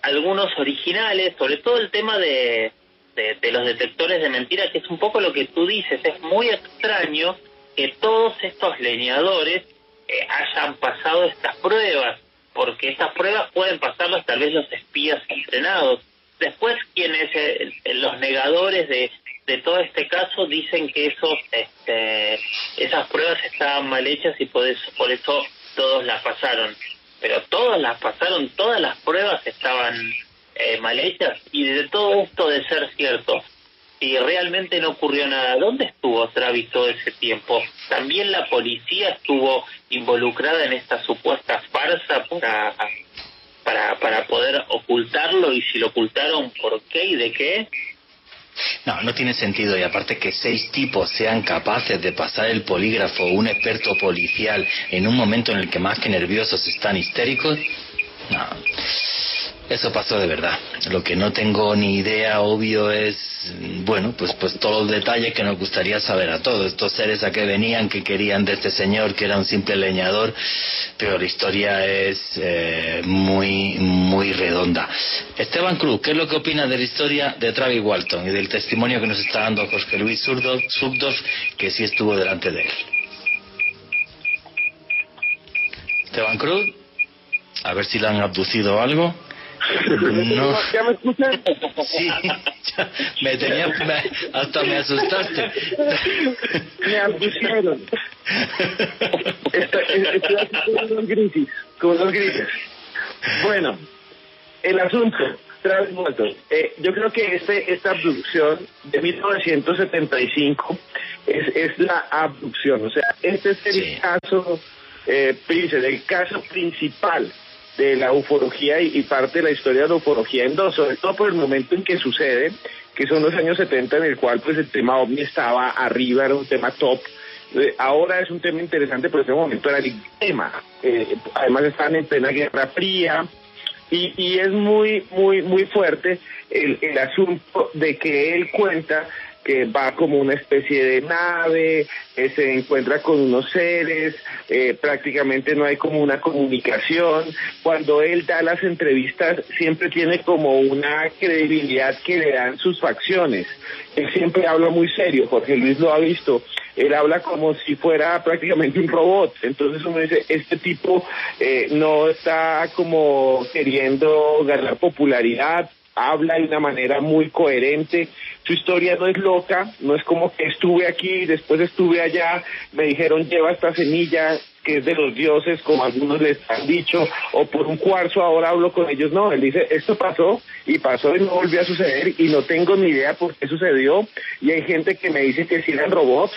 algunos originales, sobre todo el tema de, de, los detectores de mentiras, que es un poco lo que tú dices, es muy extraño que todos estos leñadores eh, hayan pasado estas pruebas, porque estas pruebas pueden pasarlas tal vez los espías entrenados. Después, quienes, eh, los negadores de, de todo este caso dicen que esos este, esas pruebas estaban mal hechas y por eso, por eso todos las pasaron. Pero todas las pasaron, todas las pruebas estaban eh, mal hechas y de todo esto de ser cierto, si realmente no ocurrió nada, ¿dónde estuvo Travis todo ese tiempo? También la policía estuvo involucrada en esta supuesta farsa para, para, para poder ocultarlo y si lo ocultaron, ¿por qué y de qué? No, no tiene sentido. Y aparte que seis tipos sean capaces de pasar el polígrafo, un experto policial, en un momento en el que más que nerviosos están histéricos, no. Eso pasó de verdad. Lo que no tengo ni idea, obvio, es, bueno, pues, pues todos los detalles que nos gustaría saber a todos. Estos seres a que venían, que querían de este señor, que era un simple leñador, pero la historia es eh, muy, muy redonda. Esteban Cruz, ¿qué es lo que opinas de la historia de Travis Walton y del testimonio que nos está dando Jorge Luis Subdorf, que sí estuvo delante de él? Esteban Cruz, a ver si le han abducido algo. No. ¿Ya me escuchan? Sí, me tenía, hasta me asustaste. Me abducieron. Estoy aquí con unos grises, con unos grises. Bueno, el asunto, Travis Eh, yo creo que este, esta abducción de 1975 es, es la abducción, o sea, este es el caso, eh, el caso principal de la ufología y, parte de la historia de la ufología en dos, sobre todo por el momento en que sucede, que son los años 70 en el cual pues el tema ovni estaba arriba, era un tema top. Eh, ahora es un tema interesante, pero en ese momento era el tema. Eh, además estaban en plena Guerra Fría y, y es muy, muy, muy fuerte el, el asunto de que él cuenta que va como una especie de nave, eh, se encuentra con unos seres, eh, prácticamente no hay como una comunicación. Cuando él da las entrevistas siempre tiene como una credibilidad que le dan sus facciones. Él siempre habla muy serio, Jorge Luis lo ha visto. Él habla como si fuera prácticamente un robot. Entonces uno dice, este tipo eh, no está como queriendo ganar popularidad, habla de una manera muy coherente. Su historia no es loca, no es como que estuve aquí, después estuve allá, me dijeron lleva esta semilla que es de los dioses, como algunos les han dicho, o por un cuarzo ahora hablo con ellos. No, él dice, esto pasó y pasó y no volvió a suceder y no tengo ni idea por qué sucedió. Y hay gente que me dice que si eran robots,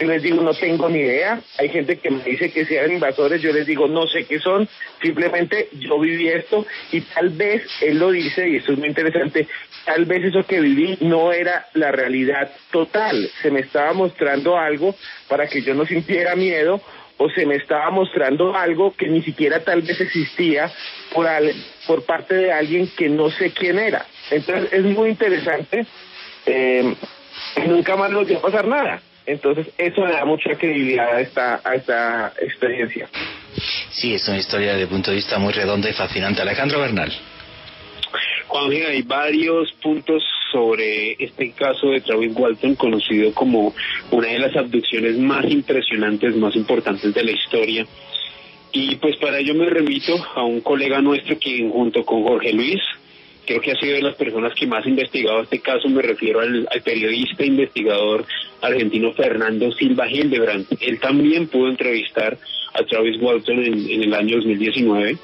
yo les digo, no tengo ni idea. Hay gente que me dice que sean invasores, yo les digo, no sé qué son. Simplemente yo viví esto y tal vez él lo dice, y esto es muy interesante, tal vez eso que viví no era la realidad total. Se me estaba mostrando algo para que yo no sintiera miedo o se me estaba mostrando algo que ni siquiera tal vez existía por, por parte de alguien que no sé quién era. Entonces es muy interesante. Eh, nunca más nos va a pasar nada. Entonces, eso le da mucha credibilidad a esta, a esta experiencia. Sí, es una historia de punto de vista muy redonda y fascinante. Alejandro Bernal. Juan, hay varios puntos sobre este caso de Travis Walton, conocido como una de las abducciones más impresionantes, más importantes de la historia. Y pues para ello me remito a un colega nuestro quien junto con Jorge Luis creo que ha sido de las personas que más ha investigado este caso, me refiero al, periodista investigador argentino Fernando Silva Hildebrand. Él también pudo entrevistar a Travis Walton en, el año 2019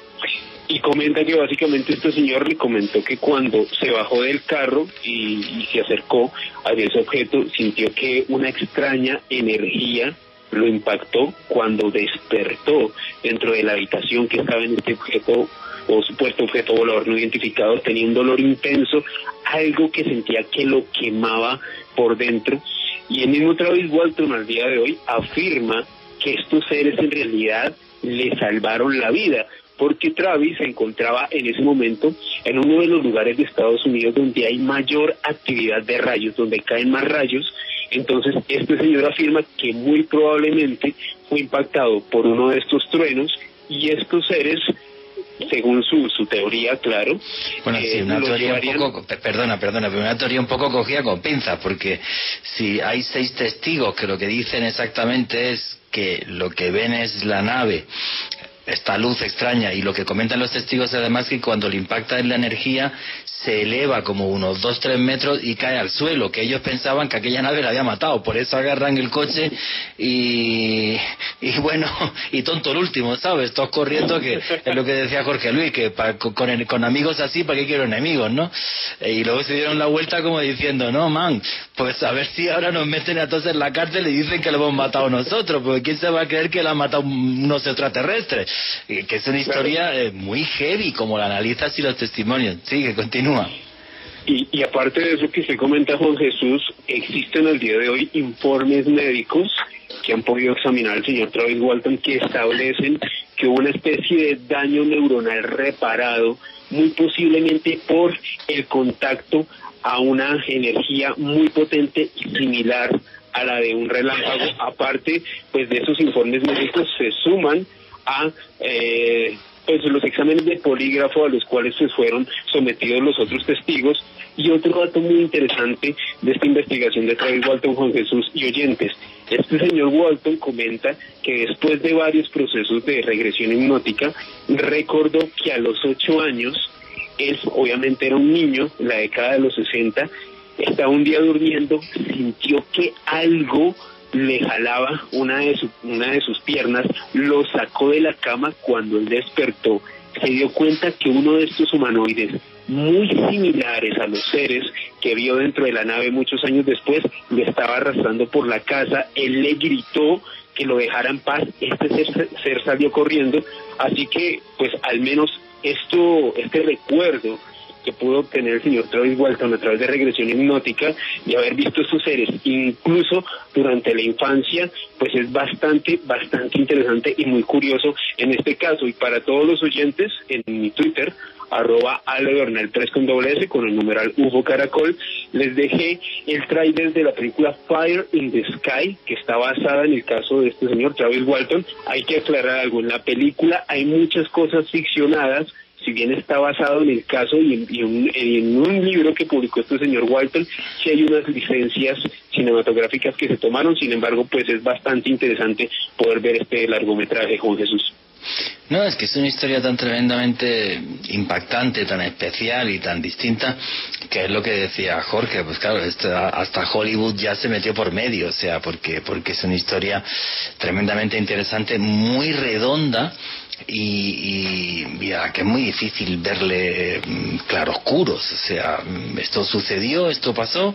y comenta que básicamente este señor le comentó que cuando se bajó del carro y, y se acercó a ese objeto, sintió que una extraña energía lo impactó cuando despertó dentro de la habitación que estaba en este objeto o supuesto objeto volador no identificado tenía un dolor intenso, algo que sentía que lo quemaba por dentro. Y el mismo Travis Walton al día de hoy afirma que estos seres en realidad le salvaron la vida, porque Travis se encontraba en ese momento en uno de los lugares de Estados Unidos donde hay mayor actividad de rayos, donde caen más rayos. Entonces, este señor afirma que muy probablemente fue impactado por uno de estos truenos y estos seres según su, su teoría, claro. Bueno, sí, eh, una teoría un poco, perdona, perdona, pero una teoría un poco cogida con pinzas, porque si hay seis testigos que lo que dicen exactamente es que lo que ven es la nave esta luz extraña y lo que comentan los testigos además que cuando le impacta en la energía se eleva como unos 2-3 metros y cae al suelo, que ellos pensaban que aquella nave la había matado, por eso agarran el coche y, y bueno, y tonto el último, ¿sabes? Todos corriendo, que es lo que decía Jorge Luis, que con, con amigos así, ¿para qué quiero enemigos, no? Y luego se dieron la vuelta como diciendo, no, man, pues a ver si ahora nos meten a todos en la cárcel y dicen que lo hemos matado nosotros, porque ¿quién se va a creer que lo ha matado unos extraterrestres? Que es una historia eh, muy heavy, como la analizas y los testimonios. Sigue, continúa. Y, y aparte de eso que se comenta, Juan Jesús, existen al día de hoy informes médicos que han podido examinar al señor Travis Walton que establecen que hubo una especie de daño neuronal reparado, muy posiblemente por el contacto a una energía muy potente y similar a la de un relámpago. Aparte, pues de esos informes médicos se suman a eh, pues los exámenes de polígrafo a los cuales se fueron sometidos los otros testigos y otro dato muy interesante de esta investigación de Travis Walton Juan Jesús y oyentes. Este señor Walton comenta que después de varios procesos de regresión hipnótica, recordó que a los ocho años, él obviamente era un niño, la década de los 60, estaba un día durmiendo, sintió que algo le jalaba una de, una de sus piernas, lo sacó de la cama cuando él despertó. Se dio cuenta que uno de estos humanoides, muy similares a los seres que vio dentro de la nave muchos años después, le estaba arrastrando por la casa. Él le gritó que lo dejara en paz. Este ser, ser salió corriendo. Así que, pues, al menos esto, este recuerdo que pudo obtener el señor Travis Walton a través de regresión hipnótica y haber visto estos seres incluso durante la infancia, pues es bastante, bastante interesante y muy curioso en este caso. Y para todos los oyentes, en mi Twitter, arroba Bernal 3 con doble S con el numeral UFO Caracol, les dejé el trailer de la película Fire in the Sky, que está basada en el caso de este señor Travis Walton. Hay que aclarar algo, en la película hay muchas cosas ficcionadas si bien está basado en el caso y en, un, libro que publicó este señor Walton, sí hay unas licencias cinematográficas que se tomaron, sin embargo, pues es bastante interesante poder ver este largometraje, Juan Jesús. No, es que es una historia tan tremendamente impactante, tan especial y tan distinta, que es lo que decía Jorge, pues claro, hasta Hollywood ya se metió por medio, o sea, porque, porque es una historia tremendamente interesante, muy redonda, y, y que es muy difícil verle mm, claroscuros. O sea, mm, esto sucedió, esto pasó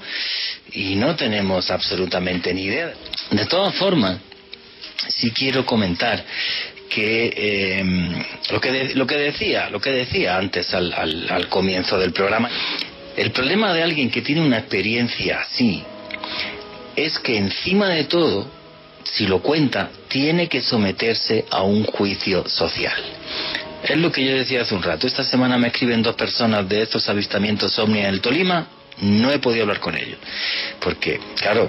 y no tenemos absolutamente ni idea. De todas formas, sí quiero comentar que em, lo que lo que decía lo que decía antes al, al, al comienzo del programa el problema de alguien que tiene una experiencia así es que encima de todo si lo cuenta, tiene que someterse a un juicio social. Es lo que yo decía hace un rato. Esta semana me escriben dos personas de estos avistamientos ovni en el Tolima. No he podido hablar con ellos. Porque, claro,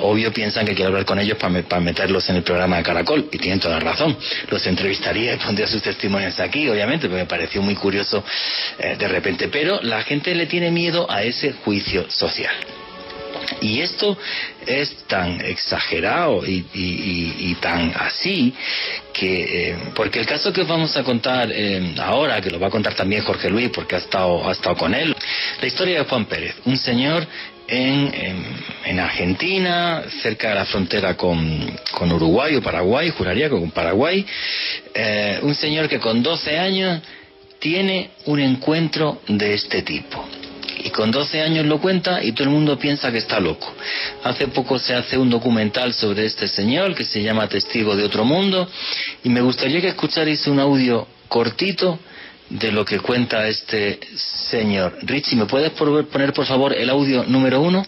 obvio piensan que quiero hablar con ellos para, meterlos en el programa de Caracol. Y tienen toda la razón. Los entrevistaría y pondría sus testimonios aquí, obviamente, porque me pareció muy curioso eh, de repente. Pero la gente le tiene miedo a ese juicio social. Y esto es tan exagerado y, tan así que, eh, porque el caso que os vamos a contar eh, ahora, que lo va a contar también Jorge Luis porque ha estado, ha estado con él, la historia de Juan Pérez, un señor en, en, Argentina, cerca de la frontera con, con, Uruguay o Paraguay, juraría con Paraguay, eh, un señor que con 12 años tiene un encuentro de este tipo y con 12 años lo cuenta y todo el mundo piensa que está loco. Hace poco se hace un documental sobre este señor que se llama Testigo de otro mundo y me gustaría que escucharais un audio cortito de lo que cuenta este señor. Richie, ¿me puedes poner por favor el audio número uno?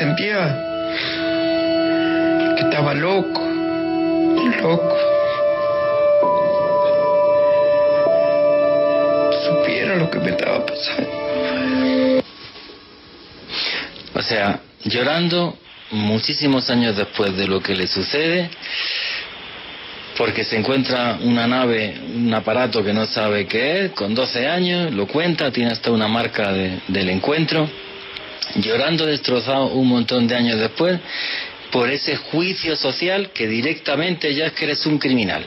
Sentía que estaba loco, loco. Supiera lo que me estaba pasando. O sea, llorando muchísimos años después de lo que le sucede, porque se encuentra una nave, un aparato que no sabe qué es, con 12 años, lo cuenta, tiene hasta una marca del encuentro llorando destrozado un montón de años después por ese juicio social que directamente ya es que eres un criminal.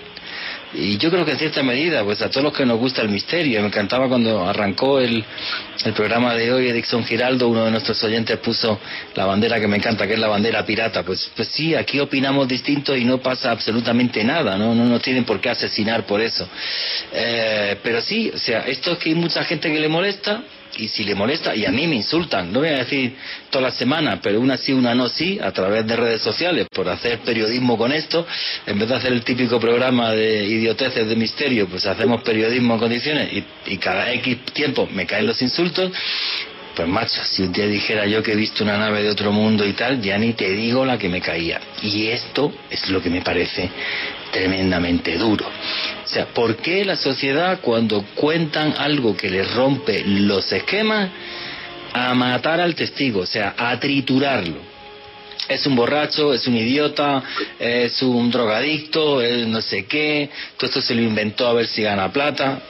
Y yo creo que en cierta medida, pues a todos los que nos gusta el misterio, me encantaba cuando arrancó el, el programa de hoy, Edixon Giraldo, uno de nuestros oyentes puso la bandera que me encanta, que es la bandera pirata. Pues, pues sí, aquí opinamos distinto y no pasa absolutamente nada, no, no nos tienen por qué asesinar por eso. Eh, pero sí, o sea, esto es que hay mucha gente que le molesta, y si le molesta, y a mí me insultan, no voy a decir toda la semana, pero una sí, una no sí, a través de redes sociales, por hacer periodismo con esto, en vez de hacer el típico programa de idioteces de misterio, pues hacemos periodismo en condiciones y, y cada X tiempo me caen los insultos, pues macho, si un día dijera yo que he visto una nave de otro mundo y tal, ya ni te digo la que me caía. Y esto es lo que me parece tremendamente duro. O sea, ¿por qué la sociedad cuando cuentan algo que les rompe los esquemas, a matar al testigo, o sea, a triturarlo? Es un borracho, es un idiota, es un drogadicto, es no sé qué, todo esto se lo inventó a ver si gana plata.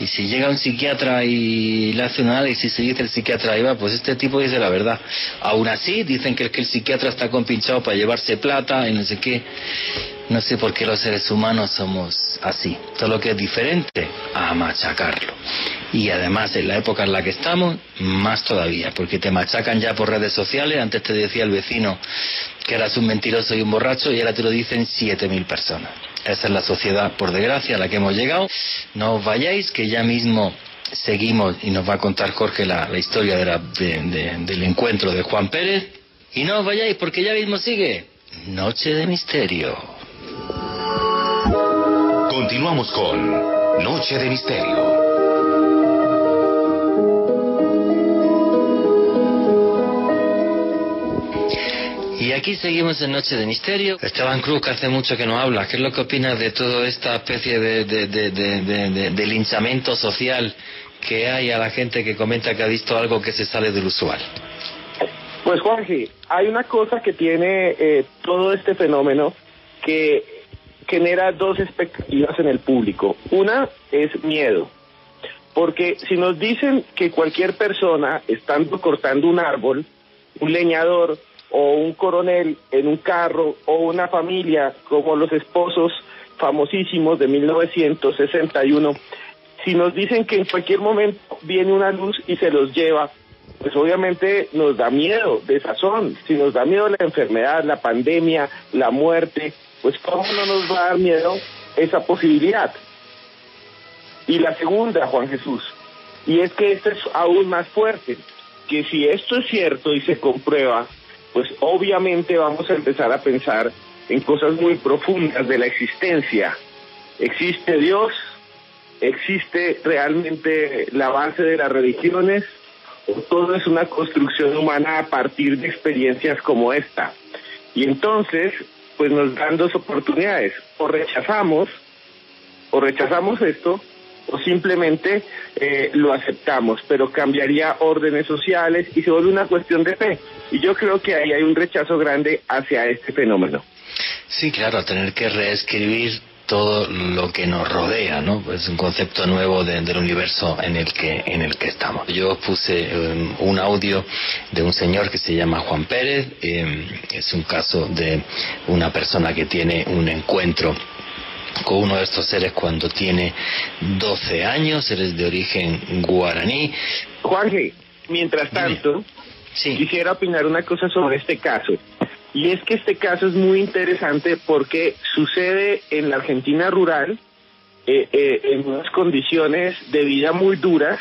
Y si llega un psiquiatra y le hace un análisis y dice el psiquiatra, va, pues este tipo dice la verdad. Aún así, dicen que, que el psiquiatra está compinchado para llevarse plata y no sé qué. No sé por qué los seres humanos somos así. Todo lo que es diferente, a machacarlo. Y además, en la época en la que estamos, más todavía, porque te machacan ya por redes sociales. Antes te decía el vecino que eras un mentiroso y un borracho y ahora te lo dicen 7.000 personas. Esa es la sociedad, por desgracia, a la que hemos llegado. No os vayáis, que ya mismo seguimos y nos va a contar Jorge la, historia de la, de, del encuentro de Juan Pérez. Y no os vayáis, porque ya mismo sigue Noche de Misterio. Continuamos con Noche de Misterio. Y aquí seguimos en Noche de Misterio. Esteban Cruz, que hace mucho que no habla, ¿qué es lo que opinas de toda esta especie de, de, de, de, de linchamiento social que hay a la gente que comenta que ha visto algo que se sale del usual? Pues Juanji, hay una cosa que tiene eh, todo este fenómeno que genera dos expectativas en el público. Una es miedo, porque si nos dicen que cualquier persona, estando cortando un árbol, un leñador o un coronel en un carro o una familia como los esposos famosísimos de 1961, si nos dicen que en cualquier momento viene una luz y se los lleva, pues obviamente nos da miedo, desazón. Si nos da miedo la enfermedad, la pandemia, la muerte, pues ¿cómo no nos va a dar miedo esa posibilidad? Y la segunda, Juan Jesús, y es que esto es aún más fuerte, que si esto es cierto y se comprueba, pues obviamente vamos a empezar a pensar en cosas muy profundas de la existencia. ¿Existe Dios? ¿Existe realmente la base de las religiones? ¿O todo es una construcción humana a partir de experiencias como esta? Y entonces, pues nos dan dos oportunidades. O rechazamos, o rechazamos esto, o simplemente eh, lo aceptamos, pero cambiaría órdenes sociales y se vuelve una cuestión de fe. Y yo creo que ahí hay un rechazo grande hacia este fenómeno. Sí, claro, tener que reescribir todo lo que nos rodea, ¿no? Es un concepto nuevo de, del universo en el que en el que estamos. Yo puse um, un audio de un señor que se llama Juan Pérez. Eh, es un caso de una persona que tiene un encuentro con uno de estos seres cuando tiene 12 años, seres de origen guaraní. Juanje, mientras tanto, sí. quisiera opinar una cosa sobre este caso. Y es que este caso es muy interesante porque sucede en la Argentina rural, eh, eh, en unas condiciones de vida muy duras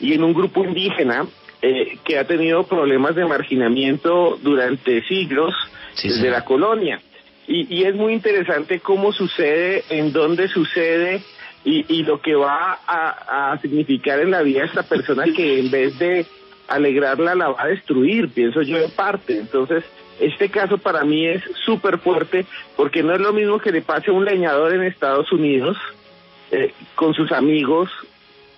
y en un grupo indígena eh, que ha tenido problemas de marginamiento durante siglos Sí, desde sí. la colonia. Y, y es muy interesante cómo sucede, en dónde sucede y, y lo que va a, a significar en la vida de esta persona que en vez de alegrarla la va a destruir, pienso yo en parte. Entonces, este caso para mí es súper fuerte porque no es lo mismo que le pase a un leñador en Estados Unidos eh, con sus amigos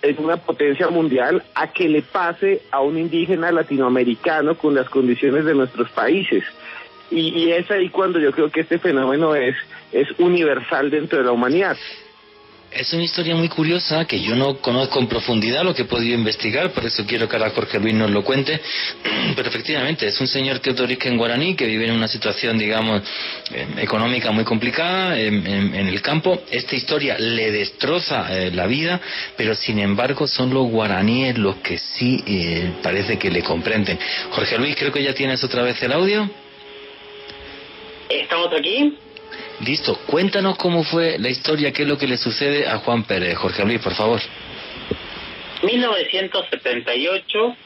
en una potencia mundial a que le pase a un indígena latinoamericano con las condiciones de nuestros países. Y, y es ahí cuando yo creo que este fenómeno es, es universal dentro de la humanidad. Es una historia muy curiosa que yo no conozco en profundidad lo que he podido investigar, por eso quiero que ahora Jorge Luis nos lo cuente. Pero efectivamente, es un señor que es de origen guaraní, que vive en una situación, digamos, eh, económica muy complicada en, en- en el campo. Esta historia le destroza eh, la vida, pero sin embargo son los guaraníes los que sí eh, parece que le comprenden. Jorge Luis, creo que ya tienes otra vez el audio. ¿Estamos aquí? Listo, cuéntanos cómo fue la historia, qué es lo que le sucede a Juan Pérez. Jorge Luis, por favor. 1978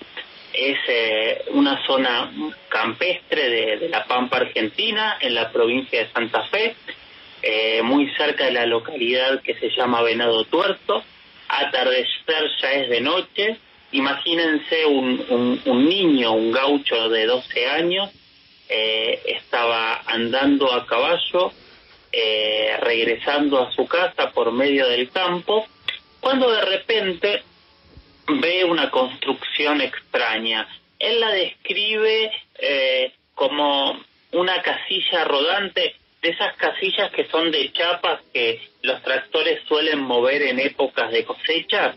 es eh, una zona campestre de, la Pampa Argentina, en la provincia de Santa Fe, eh, muy cerca de la localidad que se llama Venado Tuerto. Atardecer ya es de noche. Imagínense un, un, niño, un gaucho de 12 años, eh, estaba andando a caballo, regresando a su casa por medio del campo, cuando de repente ve una construcción extraña. Él la describe eh, como una casilla rodante, de esas casillas que son de chapas que los tractores suelen mover en épocas de cosecha,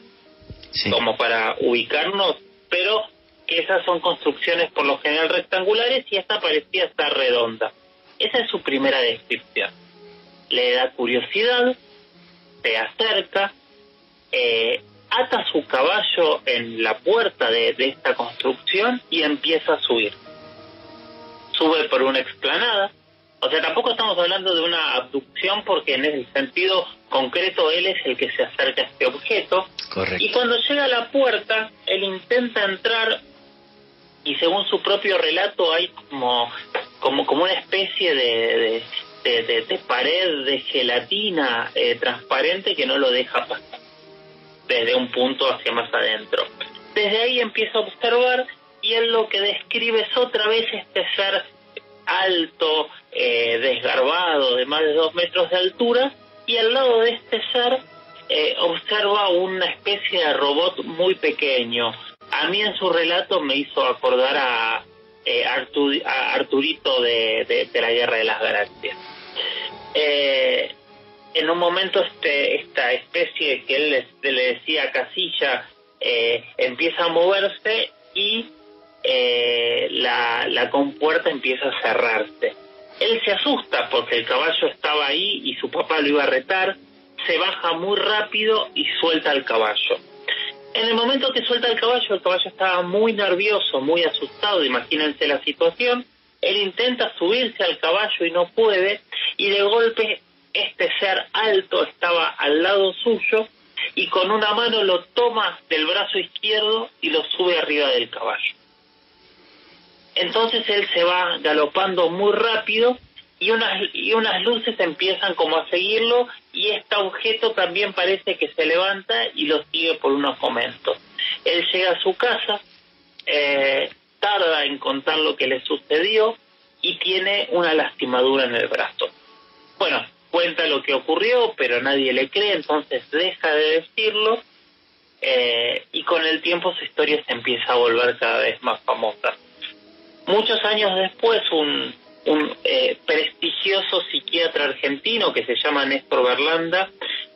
como para ubicarnos, pero que esas son construcciones por lo general rectangulares y esta parecía estar redonda. Esa es su primera descripción. Le da curiosidad, se acerca, eh, ata su caballo en la puerta de, esta construcción y empieza a subir. Sube por una explanada, o sea, tampoco estamos hablando de una abducción porque en el sentido concreto él es el que se acerca a este objeto. Correcto. Y cuando llega a la puerta, él intenta entrar y según su propio relato hay como, como, como una especie de, de, pared de gelatina eh, transparente que no lo deja pasar desde un punto hacia más adentro. Desde ahí empieza a observar y él lo que describe es otra vez este ser alto, eh, desgarbado, de más de dos metros de altura, y al lado de este ser eh, observa una especie de robot muy pequeño. A mí en su relato me hizo acordar a, eh, Arturito de, de, la Guerra de las Galaxias. Eh, en un momento este, esta especie que él le, decía casilla eh, empieza a moverse y eh, la, la compuerta empieza a cerrarse. Él se asusta porque el caballo estaba ahí y su papá lo iba a retar, se baja muy rápido y suelta al caballo. En el momento que suelta el caballo, el caballo estaba muy nervioso, muy asustado, imagínense la situación, él intenta subirse al caballo y no puede, y de golpe este ser alto estaba al lado suyo y con una mano lo toma del brazo izquierdo y lo sube arriba del caballo. Entonces él se va galopando muy rápido y unas, y unas luces empiezan como a seguirlo y este objeto también parece que se levanta y lo sigue por unos momentos. Él llega a su casa, eh, tarda en contar lo que le sucedió y tiene una lastimadura en el brazo. Bueno, cuenta lo que ocurrió, pero nadie le cree, entonces deja de decirlo eh, y con el tiempo su historia se empieza a volver cada vez más famosa. Muchos años después, un, un eh, prestigioso psiquiatra argentino que se llama Néstor Berlanda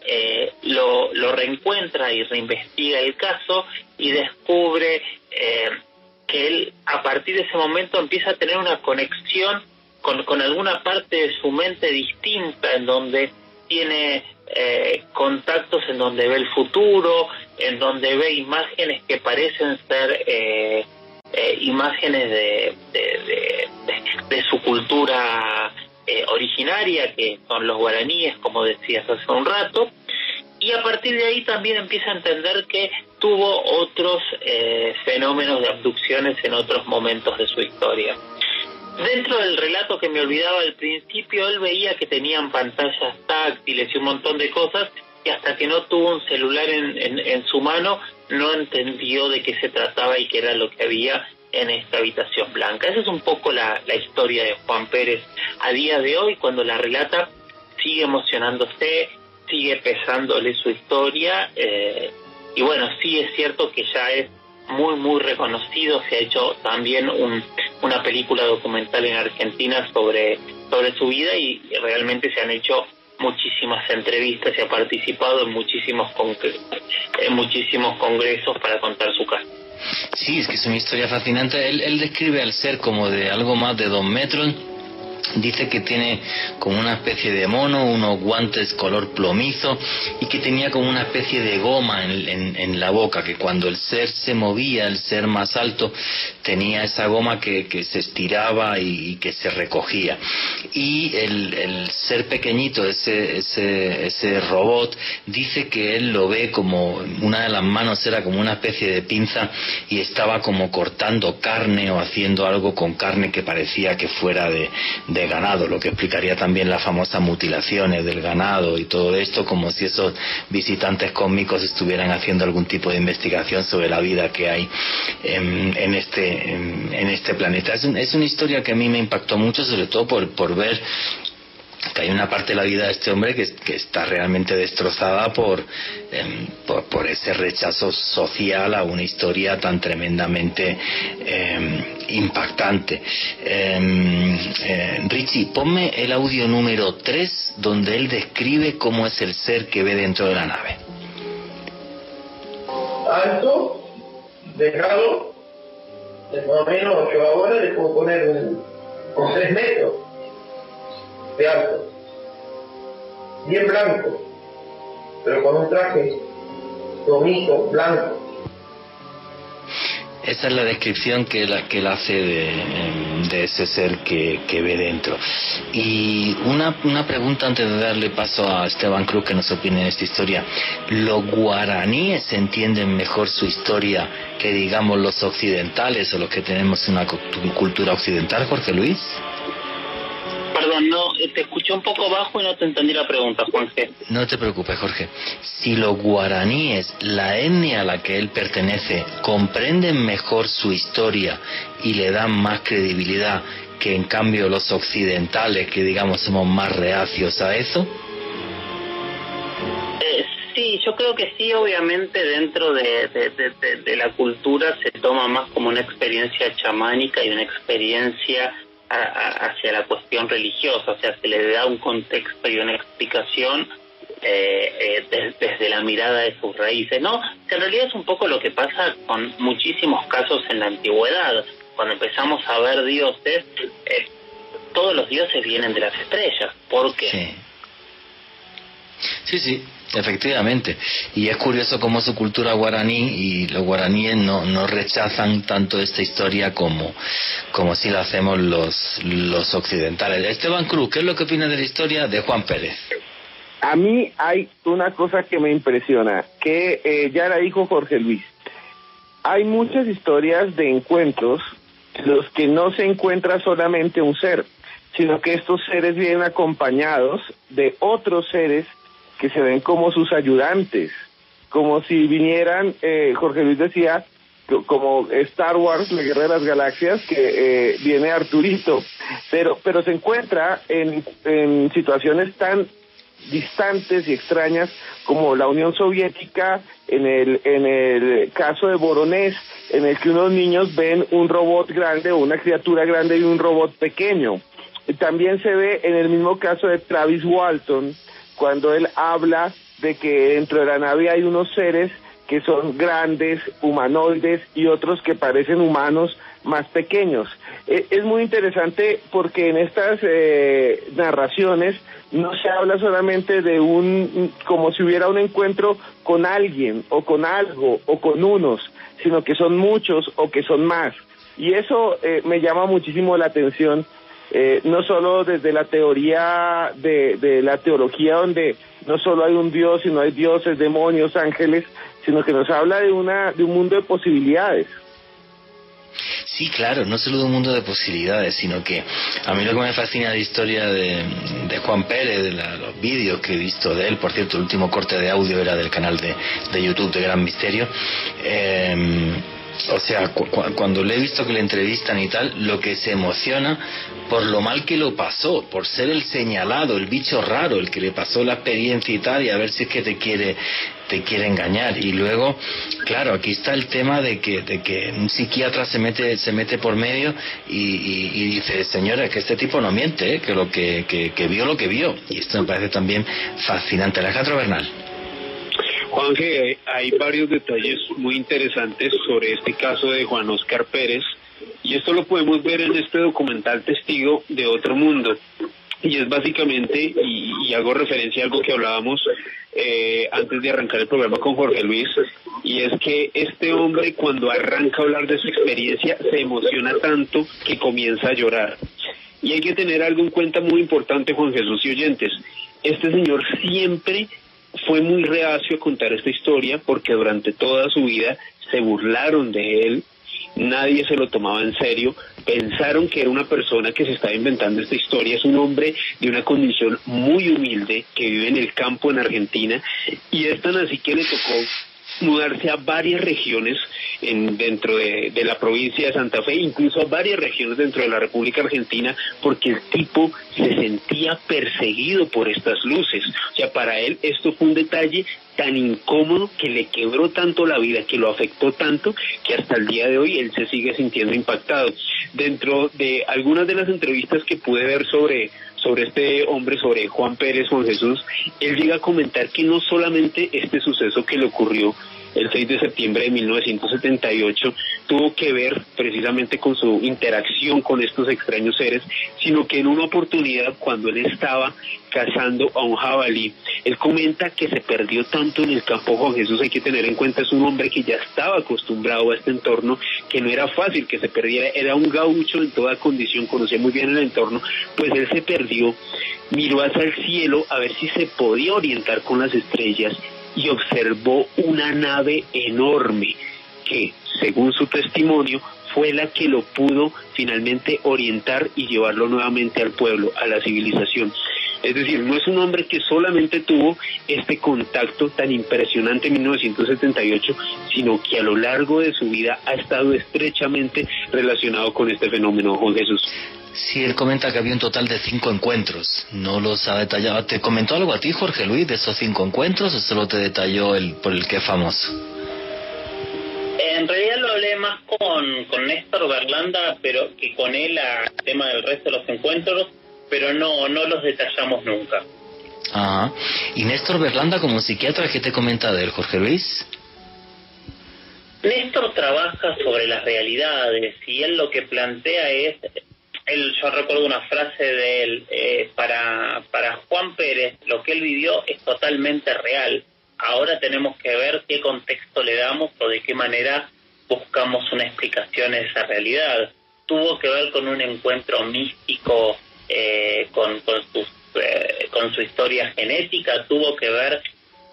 eh, lo, lo, reencuentra y reinvestiga el caso y descubre que él a partir de ese momento empieza a tener una conexión con, alguna parte de su mente distinta en donde tiene eh, contactos en donde ve el futuro, en donde ve imágenes que parecen ser eh, eh, imágenes de, de, su cultura originaria, que son los guaraníes, como decías hace un rato, y a partir de ahí también empieza a entender que tuvo otros fenómenos de abducciones en otros momentos de su historia. Dentro del relato que me olvidaba al principio, él veía que tenían pantallas táctiles y un montón de cosas, y hasta que no tuvo un celular en, en, su mano, no entendió de qué se trataba y qué era lo que había en esta habitación blanca. Esa es un poco la, la historia de Juan Pérez a día de hoy, cuando la relata, sigue emocionándose, sigue pesándole su historia, eh, y bueno, sí es cierto que ya es muy, muy reconocido. Se ha hecho también un, una película documental en Argentina sobre, sobre su vida y realmente se han hecho muchísimas entrevistas y ha participado en muchísimos, en muchísimos congresos para contar su caso. Sí, es que es una historia fascinante. Él, él describe al ser como de algo más de dos metros dice que tiene como una especie de mono, unos guantes color plomizo y que tenía como una especie de goma en, la boca, que cuando el ser se movía, el ser más alto, tenía esa goma que, se estiraba y, que se recogía. Y el, ser pequeñito, ese, ese, ese robot, dice que él lo ve como una de las manos era como una especie de pinza y estaba como cortando carne o haciendo algo con carne que parecía que fuera de ganado, lo que explicaría también las famosas mutilaciones del ganado y todo esto, como si esos visitantes cósmicos estuvieran haciendo algún tipo de investigación sobre la vida que hay en, este, en, este planeta. Es, es, una historia que a mí me impactó mucho, sobre todo por, por ver que hay una parte de la vida de este hombre que, que está realmente destrozada por, em, por, ese rechazo social a una historia tan tremendamente em, impactante. Em, eh, Richie, ponme el audio número 3 donde él describe cómo es el ser que ve dentro de la nave. Alto, delgado, de más o menos 8 horas, le puedo poner un, con 3 metros de alto, bien blanco, pero con un traje bonito, blanco. Esa es la descripción que, la, que él hace de, ese ser que, que, ve dentro. Y una, una pregunta antes de darle paso a Esteban Cruz que nos opine en esta historia. ¿Los guaraníes entienden mejor su historia que digamos los occidentales o los que tenemos una cultura occidental, Jorge Luis? Perdón, no, te escuché un poco bajo y no te entendí la pregunta, G. No te preocupes, Jorge. Si los guaraníes, la etnia a la que él pertenece, comprenden mejor su historia y le dan más credibilidad que en cambio los occidentales, que digamos somos más reacios a eso? Eh, sí, yo creo que sí, obviamente dentro de, de, la cultura se toma más como una experiencia chamánica y una experiencia hacia la cuestión religiosa, o sea, se le da un contexto y una explicación eh, eh, desde la mirada de sus raíces, ¿no? Que en realidad es un poco lo que pasa con muchísimos casos en la antigüedad. Cuando empezamos a ver dioses, eh, todos los dioses vienen de las estrellas. ¿Por qué? Sí. Sí, sí, efectivamente. Y es curioso cómo su cultura guaraní y los guaraníes no, no rechazan tanto esta historia como, como si lo hacemos los, los occidentales. Esteban Cruz, ¿qué es lo que opina de la historia de Juan Pérez? A mí hay una cosa que me impresiona, que eh, ya la dijo Jorge Luis. Hay muchas historias de encuentros en los que no se encuentra solamente un ser, sino que estos seres vienen acompañados de otros seres que se ven como sus ayudantes, como si vinieran, eh, Jorge Luis decía, como Star Wars, la Guerra de las Galaxias, que eh, viene Arturito, pero, pero se encuentra en, en situaciones tan distantes y extrañas como la Unión Soviética, en el, en el caso de Boronés, en el que unos niños ven un robot grande o una criatura grande y un robot pequeño. También se ve en el mismo caso de Travis Walton, cuando él habla de que dentro de la nave hay unos seres que son grandes, humanoides y otros que parecen humanos más pequeños. E, es muy interesante porque en estas eh, narraciones no se habla solamente de un, como si hubiera un encuentro con alguien o con algo o con unos, sino que son muchos o que son más. Y eso eh, me llama muchísimo la atención eh, no solo desde la teoría de, de, la teología donde no solo hay un Dios, sino hay dioses, demonios, ángeles, sino que nos habla de, una, de un mundo de posibilidades. Sí, claro, no solo de un mundo de posibilidades, sino que a mí lo que me fascina la historia de, de Juan Pérez, de los vídeos que he visto de él, por cierto, el último corte de audio era del canal de, de YouTube de Gran Misterio, eh, o sea, cuando le he visto que le entrevistan y tal, lo que se emociona por lo mal que lo pasó, por ser el señalado, el bicho raro, el que le pasó la experiencia y tal, y a ver si es que te quiere te quiere engañar. Y luego claro aquí está el tema de que de que un psiquiatra se mete se mete por medio y, dice señora que este tipo no miente ¿eh? que lo que, que, que vio lo que vio y esto me parece también fascinante. Alejandro Bernal Juanje, hay varios detalles muy interesantes sobre este caso de Juan Oscar Pérez y esto lo podemos ver en este documental Testigo de Otro Mundo. Y es básicamente, y, hago referencia a algo que hablábamos eh, antes de arrancar el programa con Jorge Luis, y es que este hombre cuando arranca a hablar de su experiencia se emociona tanto que comienza a llorar. Y hay que tener algo en cuenta muy importante, Juan Jesús y oyentes. Este señor siempre fue muy reacio a contar esta historia porque durante toda su vida se burlaron de él, nadie se lo tomaba en serio, pensaron que era una persona que se estaba inventando esta historia, es un hombre de una condición muy humilde que vive en el campo en Argentina y es tan así que le tocó mudarse a varias regiones en, dentro de, la provincia de Santa Fe, incluso a varias regiones dentro de la República Argentina, porque el tipo se sentía perseguido por estas luces. O sea, para él esto fue un detalle tan incómodo que le quebró tanto la vida, que lo afectó tanto, que hasta el día de hoy él se sigue sintiendo impactado. Dentro de algunas de las entrevistas que pude ver sobre sobre este hombre, sobre Juan Pérez, Juan Jesús, él llega a comentar que no solamente este suceso que le ocurrió el 6 de septiembre de 1978 tuvo que ver precisamente con su interacción con estos extraños seres, sino que en una oportunidad cuando él estaba cazando a un jabalí, él comenta que se perdió tanto en el campo Juan Jesús, hay que tener en cuenta, es un hombre que ya estaba acostumbrado a este entorno, que no era fácil que se perdiera, era un gaucho en toda condición, conocía muy bien el entorno, pues él se perdió, miró hacia el cielo a ver si se podía orientar con las estrellas y observó una nave enorme que, según su testimonio, fue la que lo pudo finalmente orientar y llevarlo nuevamente al pueblo, a la civilización. Es decir, no es un hombre que solamente tuvo este contacto tan impresionante en 1978, sino que a lo largo de su vida ha estado estrechamente relacionado con este fenómeno, Juan Jesús. Sí, él comenta que había un total de cinco encuentros. No los ha detallado. ¿Te comentó algo a ti, Jorge Luis, de esos cinco encuentros o solo te detalló el por el que es famoso? En realidad lo hablé más con, con Néstor Berlanda, pero que con él a tema del resto de los encuentros, pero no, no los detallamos nunca. Ajá. ¿Y Néstor Berlanda como psiquiatra qué te comenta de él, Jorge Luis? Néstor trabaja sobre las realidades y él lo que plantea es él, yo recuerdo una frase de él, eh, para, para Juan Pérez, lo que él vivió es totalmente real. Ahora tenemos que ver qué contexto le damos o de qué manera buscamos una explicación a esa realidad. Tuvo que ver con un encuentro místico eh, con, con, eh, con su historia genética, tuvo que ver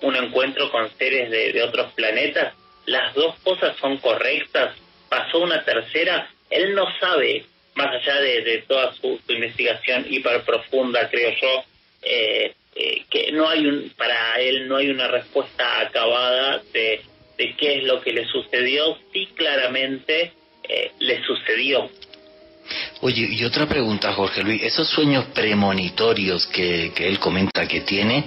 un encuentro con seres de, de otros planetas. Las dos cosas son correctas. Pasó una tercera. Él no sabe más allá de, toda su, investigación hiper profunda, creo yo, eh, eh, que no hay un, para él no hay una respuesta acabada de, de qué es lo que le sucedió, sí claramente eh, le sucedió. Oye, y otra pregunta, Jorge Luis, esos sueños premonitorios que, que él comenta que tiene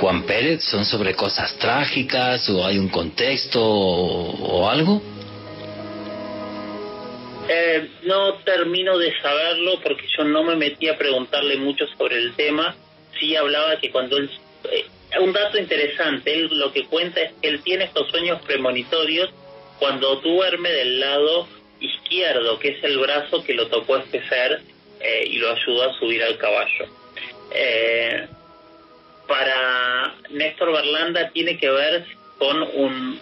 Juan Pérez, ¿son sobre cosas trágicas o hay un contexto o algo? Eh, no termino de saberlo porque yo no me metí a preguntarle mucho sobre el tema. Sí hablaba que cuando él... Eh, un dato interesante, él lo que cuenta es que él tiene estos sueños premonitorios cuando duerme del lado izquierdo, que es el brazo que lo tocó especer eh, y lo ayudó a subir al caballo. Eh, para Néstor Berlanda tiene que ver con un...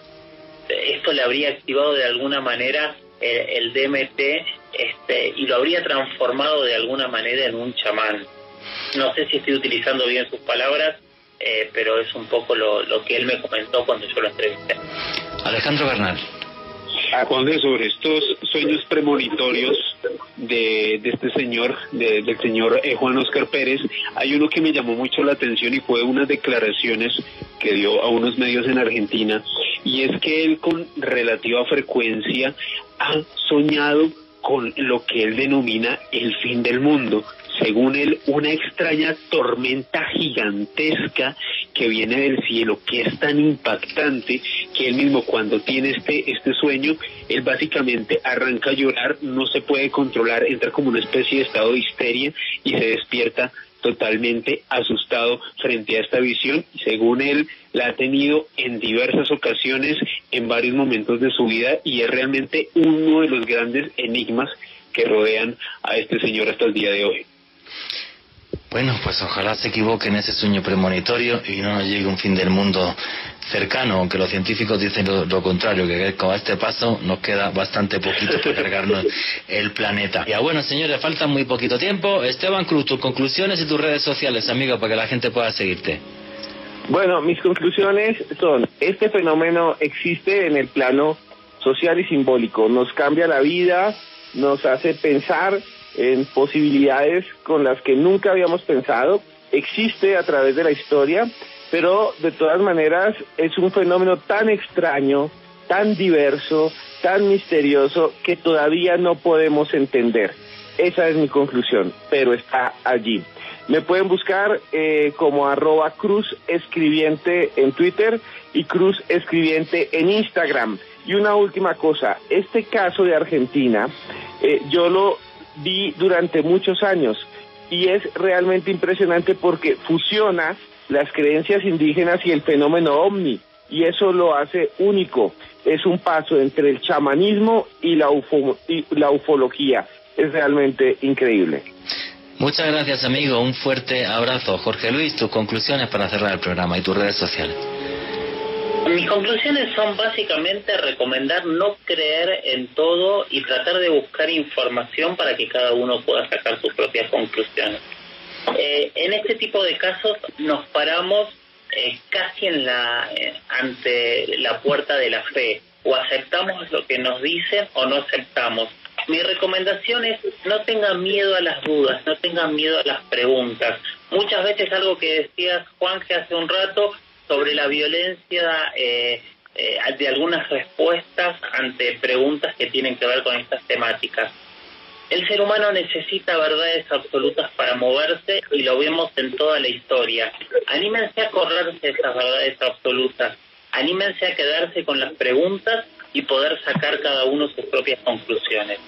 Esto le habría activado de alguna manera el, DMT este, y lo habría transformado de alguna manera en un chamán. No sé si estoy utilizando bien sus palabras, eh, pero es un poco lo, lo que él me comentó cuando yo lo entrevisté. Alejandro Bernal. A Juan de sobre estos sueños premonitorios de, de este señor, del señor eh, Juan Oscar Pérez, hay uno que me llamó mucho la atención y fue unas declaraciones que dio a unos medios en Argentina, y es que él con relativa frecuencia ha soñado con lo que él denomina el fin del mundo. Según él, una extraña tormenta gigantesca que viene del cielo, que es tan impactante que él mismo cuando tiene este, este sueño, él básicamente arranca a llorar, no se puede controlar, entra como una especie de estado de histeria y se despierta totalmente asustado frente a esta visión. Según él, la ha tenido en diversas ocasiones, en varios momentos de su vida, y es realmente uno de los grandes enigmas que rodean a este señor hasta el día de hoy. Bueno, pues ojalá se equivoque en ese sueño premonitorio y no nos llegue un fin del mundo cercano, aunque los científicos dicen lo, contrario, que con este paso nos queda bastante poquito para cargarnos el planeta. Ya bueno, señores, falta muy poquito tiempo. Esteban Cruz, tus conclusiones y tus redes sociales, amigo, para que la gente pueda seguirte. Bueno, mis conclusiones son, este fenómeno existe en el plano social y simbólico, nos cambia la vida, nos hace pensar en posibilidades con las que nunca habíamos pensado, existe a través de la historia, pero de todas maneras es un fenómeno tan extraño, tan diverso, tan misterioso que todavía no podemos entender. Esa es mi conclusión, pero está allí. Me pueden buscar eh, como arroba cruz en Twitter y cruz escribiente en Instagram. Y una última cosa, este caso de Argentina, eh, yo lo vi durante muchos años y es realmente impresionante porque fusiona las creencias indígenas y el fenómeno ovni y eso lo hace único. Es un paso entre el chamanismo y la, y la ufología. Es realmente increíble. Muchas gracias amigo, un fuerte abrazo. Jorge Luis, tus conclusiones para cerrar el programa y tus redes sociales. Mis conclusiones son básicamente recomendar no creer en todo y tratar de buscar información para que cada uno pueda sacar sus propias conclusiones. Eh, en este tipo de casos nos paramos eh, casi en la eh, ante la puerta de la fe o aceptamos lo que nos dicen o no aceptamos. Mi recomendación es no tengan miedo a las dudas, no tengan miedo a las preguntas. Muchas veces algo que decías Juan que hace un rato sobre la violencia eh, eh, de algunas respuestas ante preguntas que tienen que ver con estas temáticas. El ser humano necesita verdades absolutas para moverse y lo vemos en toda la historia. Anímense a correrse esas verdades absolutas. Anímense a quedarse con las preguntas y poder sacar cada uno sus propias conclusiones.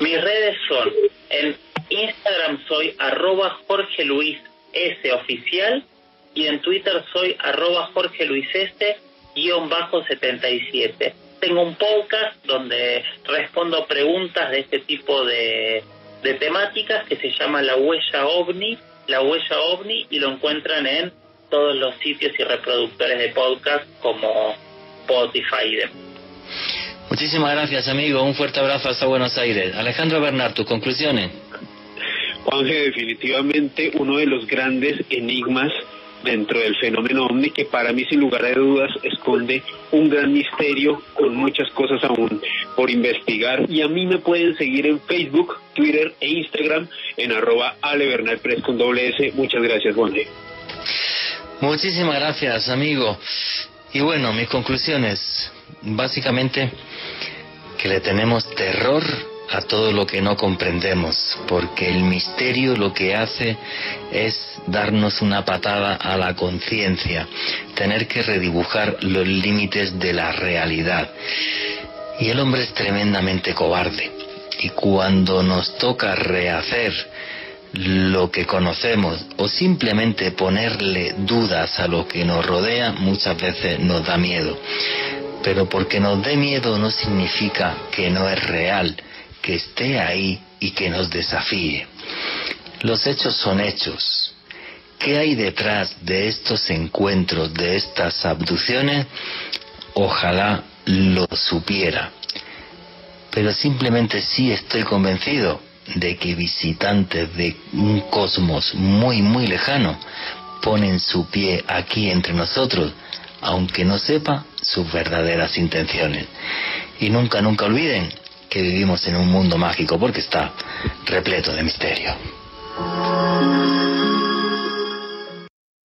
Mis redes son, en Instagram soy arroba Jorge Luis S oficial y en Twitter soy arroba Jorge Luis Este, guion bajo 77. Tengo un podcast donde respondo preguntas de este tipo de, de temáticas que se llama La Huella OVNI, La Huella OVNI, y lo encuentran en todos los sitios y reproductores de podcast como Spotify y demás. Muchísimas gracias, amigo. Un fuerte abrazo hasta Buenos Aires. Alejandro Bernard, tus conclusiones. Juanje, definitivamente uno de los grandes enigmas dentro del fenómeno ovni que para mí sin lugar a dudas esconde un gran misterio con muchas cosas aún por investigar y a mí me pueden seguir en Facebook, Twitter e Instagram en arroba alebernalpress con doble S. Muchas gracias Juan. Muchísimas gracias amigo. Y bueno, mis conclusiones, básicamente que le tenemos terror a todo lo que no comprendemos, porque el misterio lo que hace es darnos una patada a la conciencia, tener que redibujar los límites de la realidad. Y el hombre es tremendamente cobarde. Y cuando nos toca rehacer lo que conocemos o simplemente ponerle dudas a lo que nos rodea, muchas veces nos da miedo. Pero porque nos dé miedo no significa que no es real que esté ahí y que nos desafíe. Los hechos son hechos. ¿Qué hay detrás de estos encuentros, de estas abducciones? Ojalá lo supiera. Pero simplemente sí estoy convencido de que visitantes de un cosmos muy, muy lejano ponen su pie aquí entre nosotros, aunque no sepa sus verdaderas intenciones. Y nunca, nunca olviden que vivimos en un mundo mágico porque está repleto de misterio.